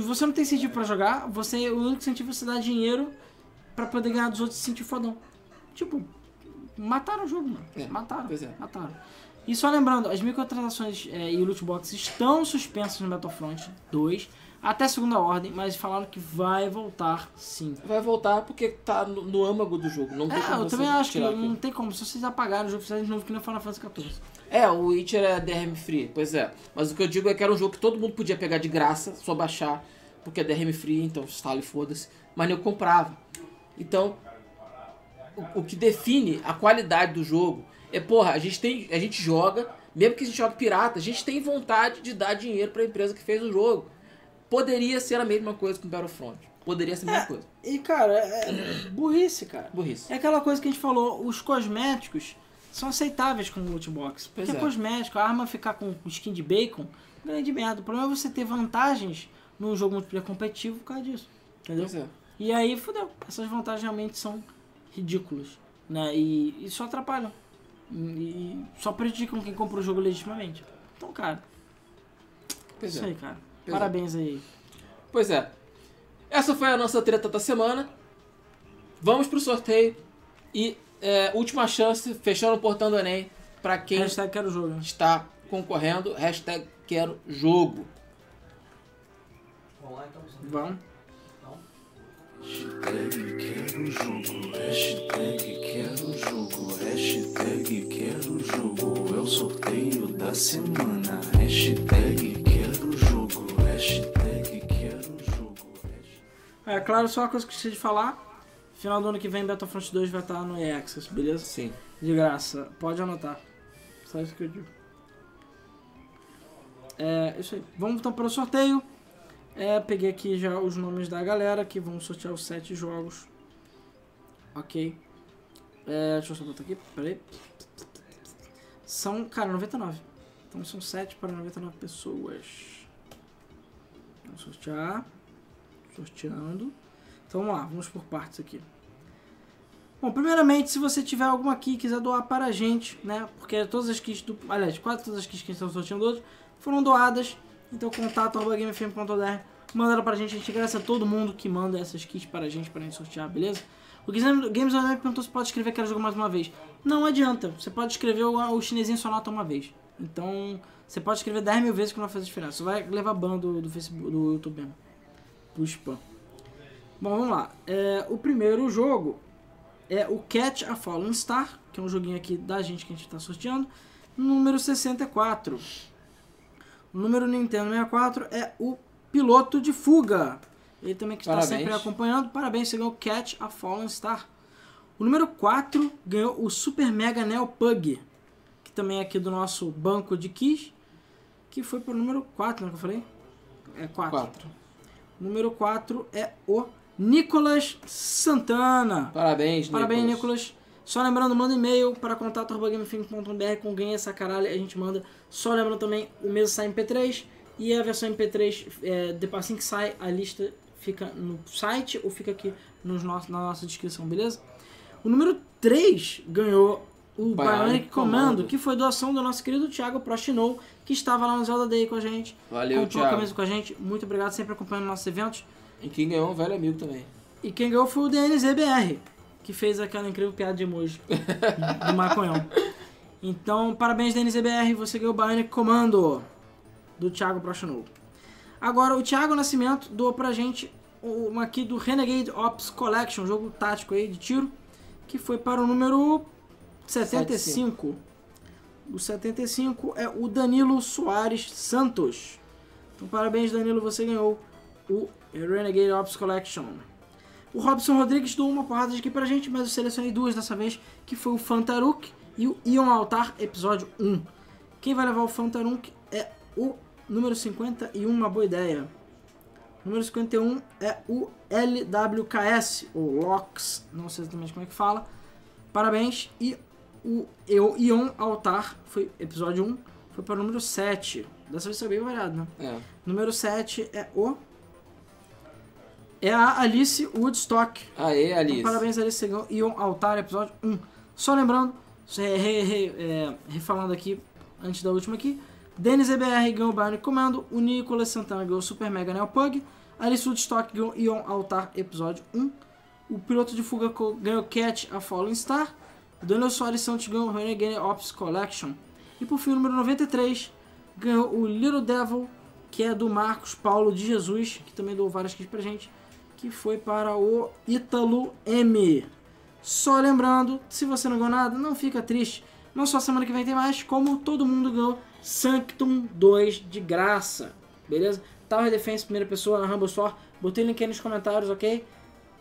você não tem incentivo pra jogar, você o único incentivo é você dar dinheiro pra poder ganhar dos outros e se sentir fodão. Tipo, mataram o jogo, mano. É, mataram. pois é. Mataram. E só lembrando, as microtransações é, e loot boxes estão suspensas no Battlefront 2 até segunda ordem, mas falaram que vai voltar sim. Vai voltar porque tá no, no âmago do jogo. Não tem É, como eu também acho que tirar não aquilo. tem como. Se vocês apagarem o jogo, vocês de novo que nem Final Fantasy XIV. É, o Witcher é DRM free, pois é. Mas o que eu digo é que era um jogo que todo mundo podia pegar de graça, só baixar, porque é DRM free, então instala e foda-se. Mas eu comprava. Então, o, o que define a qualidade do jogo é, porra, a gente tem. A gente joga, mesmo que a gente jogue pirata, a gente tem vontade de dar dinheiro pra empresa que fez o jogo. Poderia ser a mesma coisa com Battlefront. Poderia ser a mesma coisa. E, cara, é burrice, cara. Burrice. É aquela coisa que a gente falou, os cosméticos são aceitáveis com o loot box. Porque é. cosmético, a arma ficar com skin de bacon, grande merda. O problema é você ter vantagens num jogo multiplayer competitivo por causa disso. Entendeu? Pois é. E aí, fudeu. Essas vantagens realmente são ridículas. Né? E, e só atrapalham. E, e só prejudicam quem compra o jogo legitimamente. Então, cara, Pois isso é. aí, cara. Pois é. Parabéns aí. Pois é. Essa foi a nossa treta da semana. Vamos pro sorteio. E é, última chance, fechando o portão do Enem, pra quem Hashtag quero jogo. né? está concorrendo. Hashtag quero jogo. Vamos lá então. Vamos. Hashtag quero jogo, hashtag quero jogo, hashtag quero jogo, é o sorteio da semana. Hashtag quero jogo, hashtag quero jogo. É claro, só uma coisa que eu esqueci de falar. Final do ano que vem, Battlefront 2 vai estar no Access, beleza? Sim. De graça. Pode anotar. Só isso que eu digo. É, isso aí. Vamos então para o sorteio. É, peguei aqui já os nomes da galera que vão sortear os sete jogos. Ok. É, deixa eu só botar aqui. Peraí. São, cara, 99. Então são 7 para 99 pessoas. Vamos sortear. Sorteando. Então vamos lá, vamos por partes aqui. Bom, primeiramente, se você tiver alguma aqui e quiser doar para a gente, né? Porque todas as kits do. Aliás, quase todas as kits que estão sorteando hoje foram doadas. Então contato gamefm.br, manda ela pra gente, a gente agradece a todo mundo que manda essas kits para a gente, pra gente sortear, beleza? O Games Online perguntou se pode escrever quero jogo mais uma vez. Não adianta, você pode escrever o, o chinesinho só nota uma vez. Então, você pode escrever 10 mil vezes que não vai fazer diferença. Só vai levar ban do, do Facebook, do YouTube mesmo. Do spam. Bom, vamos lá. É, o primeiro jogo é o Catch a Fallen Star, que é um joguinho aqui da gente que a gente está sorteando, número 64. O número Nintendo 64 é o Piloto de Fuga. Ele também que está Parabéns. sempre acompanhando. Parabéns, você ganhou o Catch a Fallen Star. O número 4 ganhou o Super Mega Neo Pug, que também é aqui do nosso banco de keys, que foi pro número 4, né, que eu falei? É 4. 4. Número 4 é o Nicolas Santana. Parabéns, Parabéns, Nicolas. Nicolas. Só lembrando, manda e-mail para contato.gamefilm.br com ganha essa caralho, a gente manda. Só lembrando também, o mês sai em MP3 e a versão MP3, é, depois assim que sai, a lista fica no site ou fica aqui nos nossos, na nossa descrição, beleza? O número 3 ganhou o Bionic Commando, Commando. que foi doação do nosso querido Thiago Prostinou, que estava lá no Zelda Day com a gente. Valeu, comprou a Thiago. camisa com a gente. Muito obrigado, sempre acompanhando nossos eventos. E quem ganhou é um velho amigo também. E quem ganhou foi o DNZBR, que fez aquela incrível piada de emoji (laughs) do maconhão. Então, parabéns, DNZBR, você ganhou o Bionic Commando do Thiago Prochanou. Agora, o Thiago Nascimento doou pra gente uma aqui do Renegade Ops Collection, um jogo tático aí de tiro, que foi para o número 75. O 75 é o Danilo Soares Santos. Então, parabéns, Danilo, você ganhou o Renegade Ops Collection. O Robson Rodrigues doou uma porrada aqui pra gente, mas eu selecionei duas dessa vez, que foi o Fantaruk e o Ion Altar Episódio 1. Quem vai levar o Fantaruk é o número 51, uma boa ideia. Número 51 é o LWKS, ou LOX, não sei exatamente como é que fala. Parabéns. E o Eu- Ion Altar, foi episódio 1, foi para o número 7. Dessa vez foi bem variado, né? É. Número 7 é o. É a Alice Woodstock. Aê, Então, Alice. parabéns, Alice. Você ganhou Ion Altar, episódio 1. Só lembrando, re- re- re- é, refalando aqui, antes da última aqui. Denis EBR ganhou o Bionic Commando. O Nicolas Santana ganhou o Super Mega Neo Pug. Alice Woodstock ganhou Ion Altar, episódio 1. O piloto de fuga ganhou Cat, a Fallen Star. Daniel Soares Santos ganhou o Renegade Ops Collection. E por fim, número 93 ganhou o Little Devil, que é do Marcos Paulo de Jesus, que também doou várias kits pra gente, que foi para o Ítalo M. Só lembrando, se você não ganhou nada, não fica triste. Não só semana que vem tem mais, como todo mundo ganhou Sanctum 2 de graça. Beleza? Tower Defense, primeira pessoa, na Rumble Store. Botei o link aí nos comentários, ok?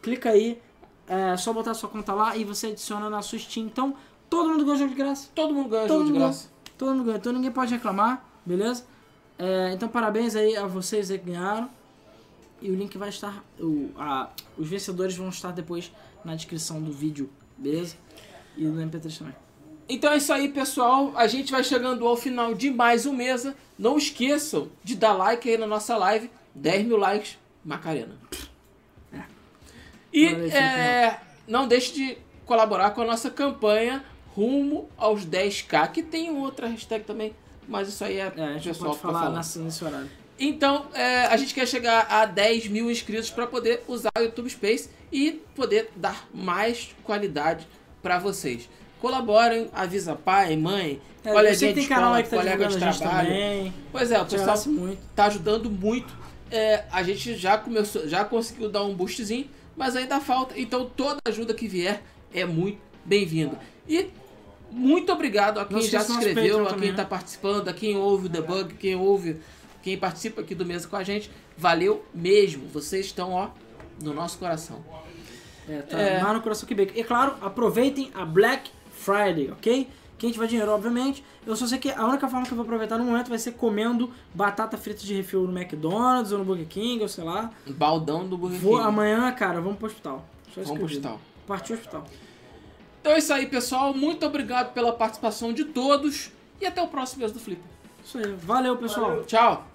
Clica aí. É só botar sua conta lá e você adiciona na sua Steam. Então, todo mundo ganhou jogo de graça. Todo mundo ganha Todo jogo de graça. Todo mundo ganhou, então ninguém pode reclamar, beleza? É, então parabéns aí a vocês aí que ganharam. E o link vai estar. O, a- os vencedores vão estar depois na descrição do vídeo, beleza? E do MP3 também. Então é isso aí, pessoal. A gente vai chegando ao final de mais um mesa. Não esqueçam de dar like aí na nossa live. 10 mil likes, Macarena. E Felipe. é, não deixe de colaborar com a nossa campanha rumo aos 10k, que tem outra hashtag também, mas isso aí é, É, pessoal pode fica falar nessa- nesse horário. Então, é, a gente quer chegar a 10 mil inscritos para poder usar o YouTube Space e poder dar mais qualidade para vocês. Colaborem, avisa pai, mãe, É, que de tem canal escola, tá colega de trabalho. também. Pois é, o pessoal muito. tá ajudando muito. É, a gente já começou, já conseguiu dar um boostzinho, mas ainda falta. Então toda ajuda que vier é muito bem-vinda. E muito obrigado a quem Não já se inscreveu, a quem está né? participando, a quem ouve o debug, quem ouve, quem participa aqui do mesa com a gente. Valeu mesmo. Vocês estão ó no nosso coração. É, tá É. no coração que bacon. E claro, aproveitem a Black Friday, ok? Quem tiver dinheiro, obviamente. Eu só sei que a única forma que eu vou aproveitar no momento vai ser comendo batata frita de refil no McDonald's ou no Burger King, ou sei lá. Baldão do Burger Vou King. amanhã, cara, vamos pro hospital. Vamos pro hospital. Partiu hospital. Então é isso aí, pessoal. Muito obrigado pela participação de todos. E até o próximo mês do Flip. Isso aí. Valeu, pessoal. Valeu. Tchau!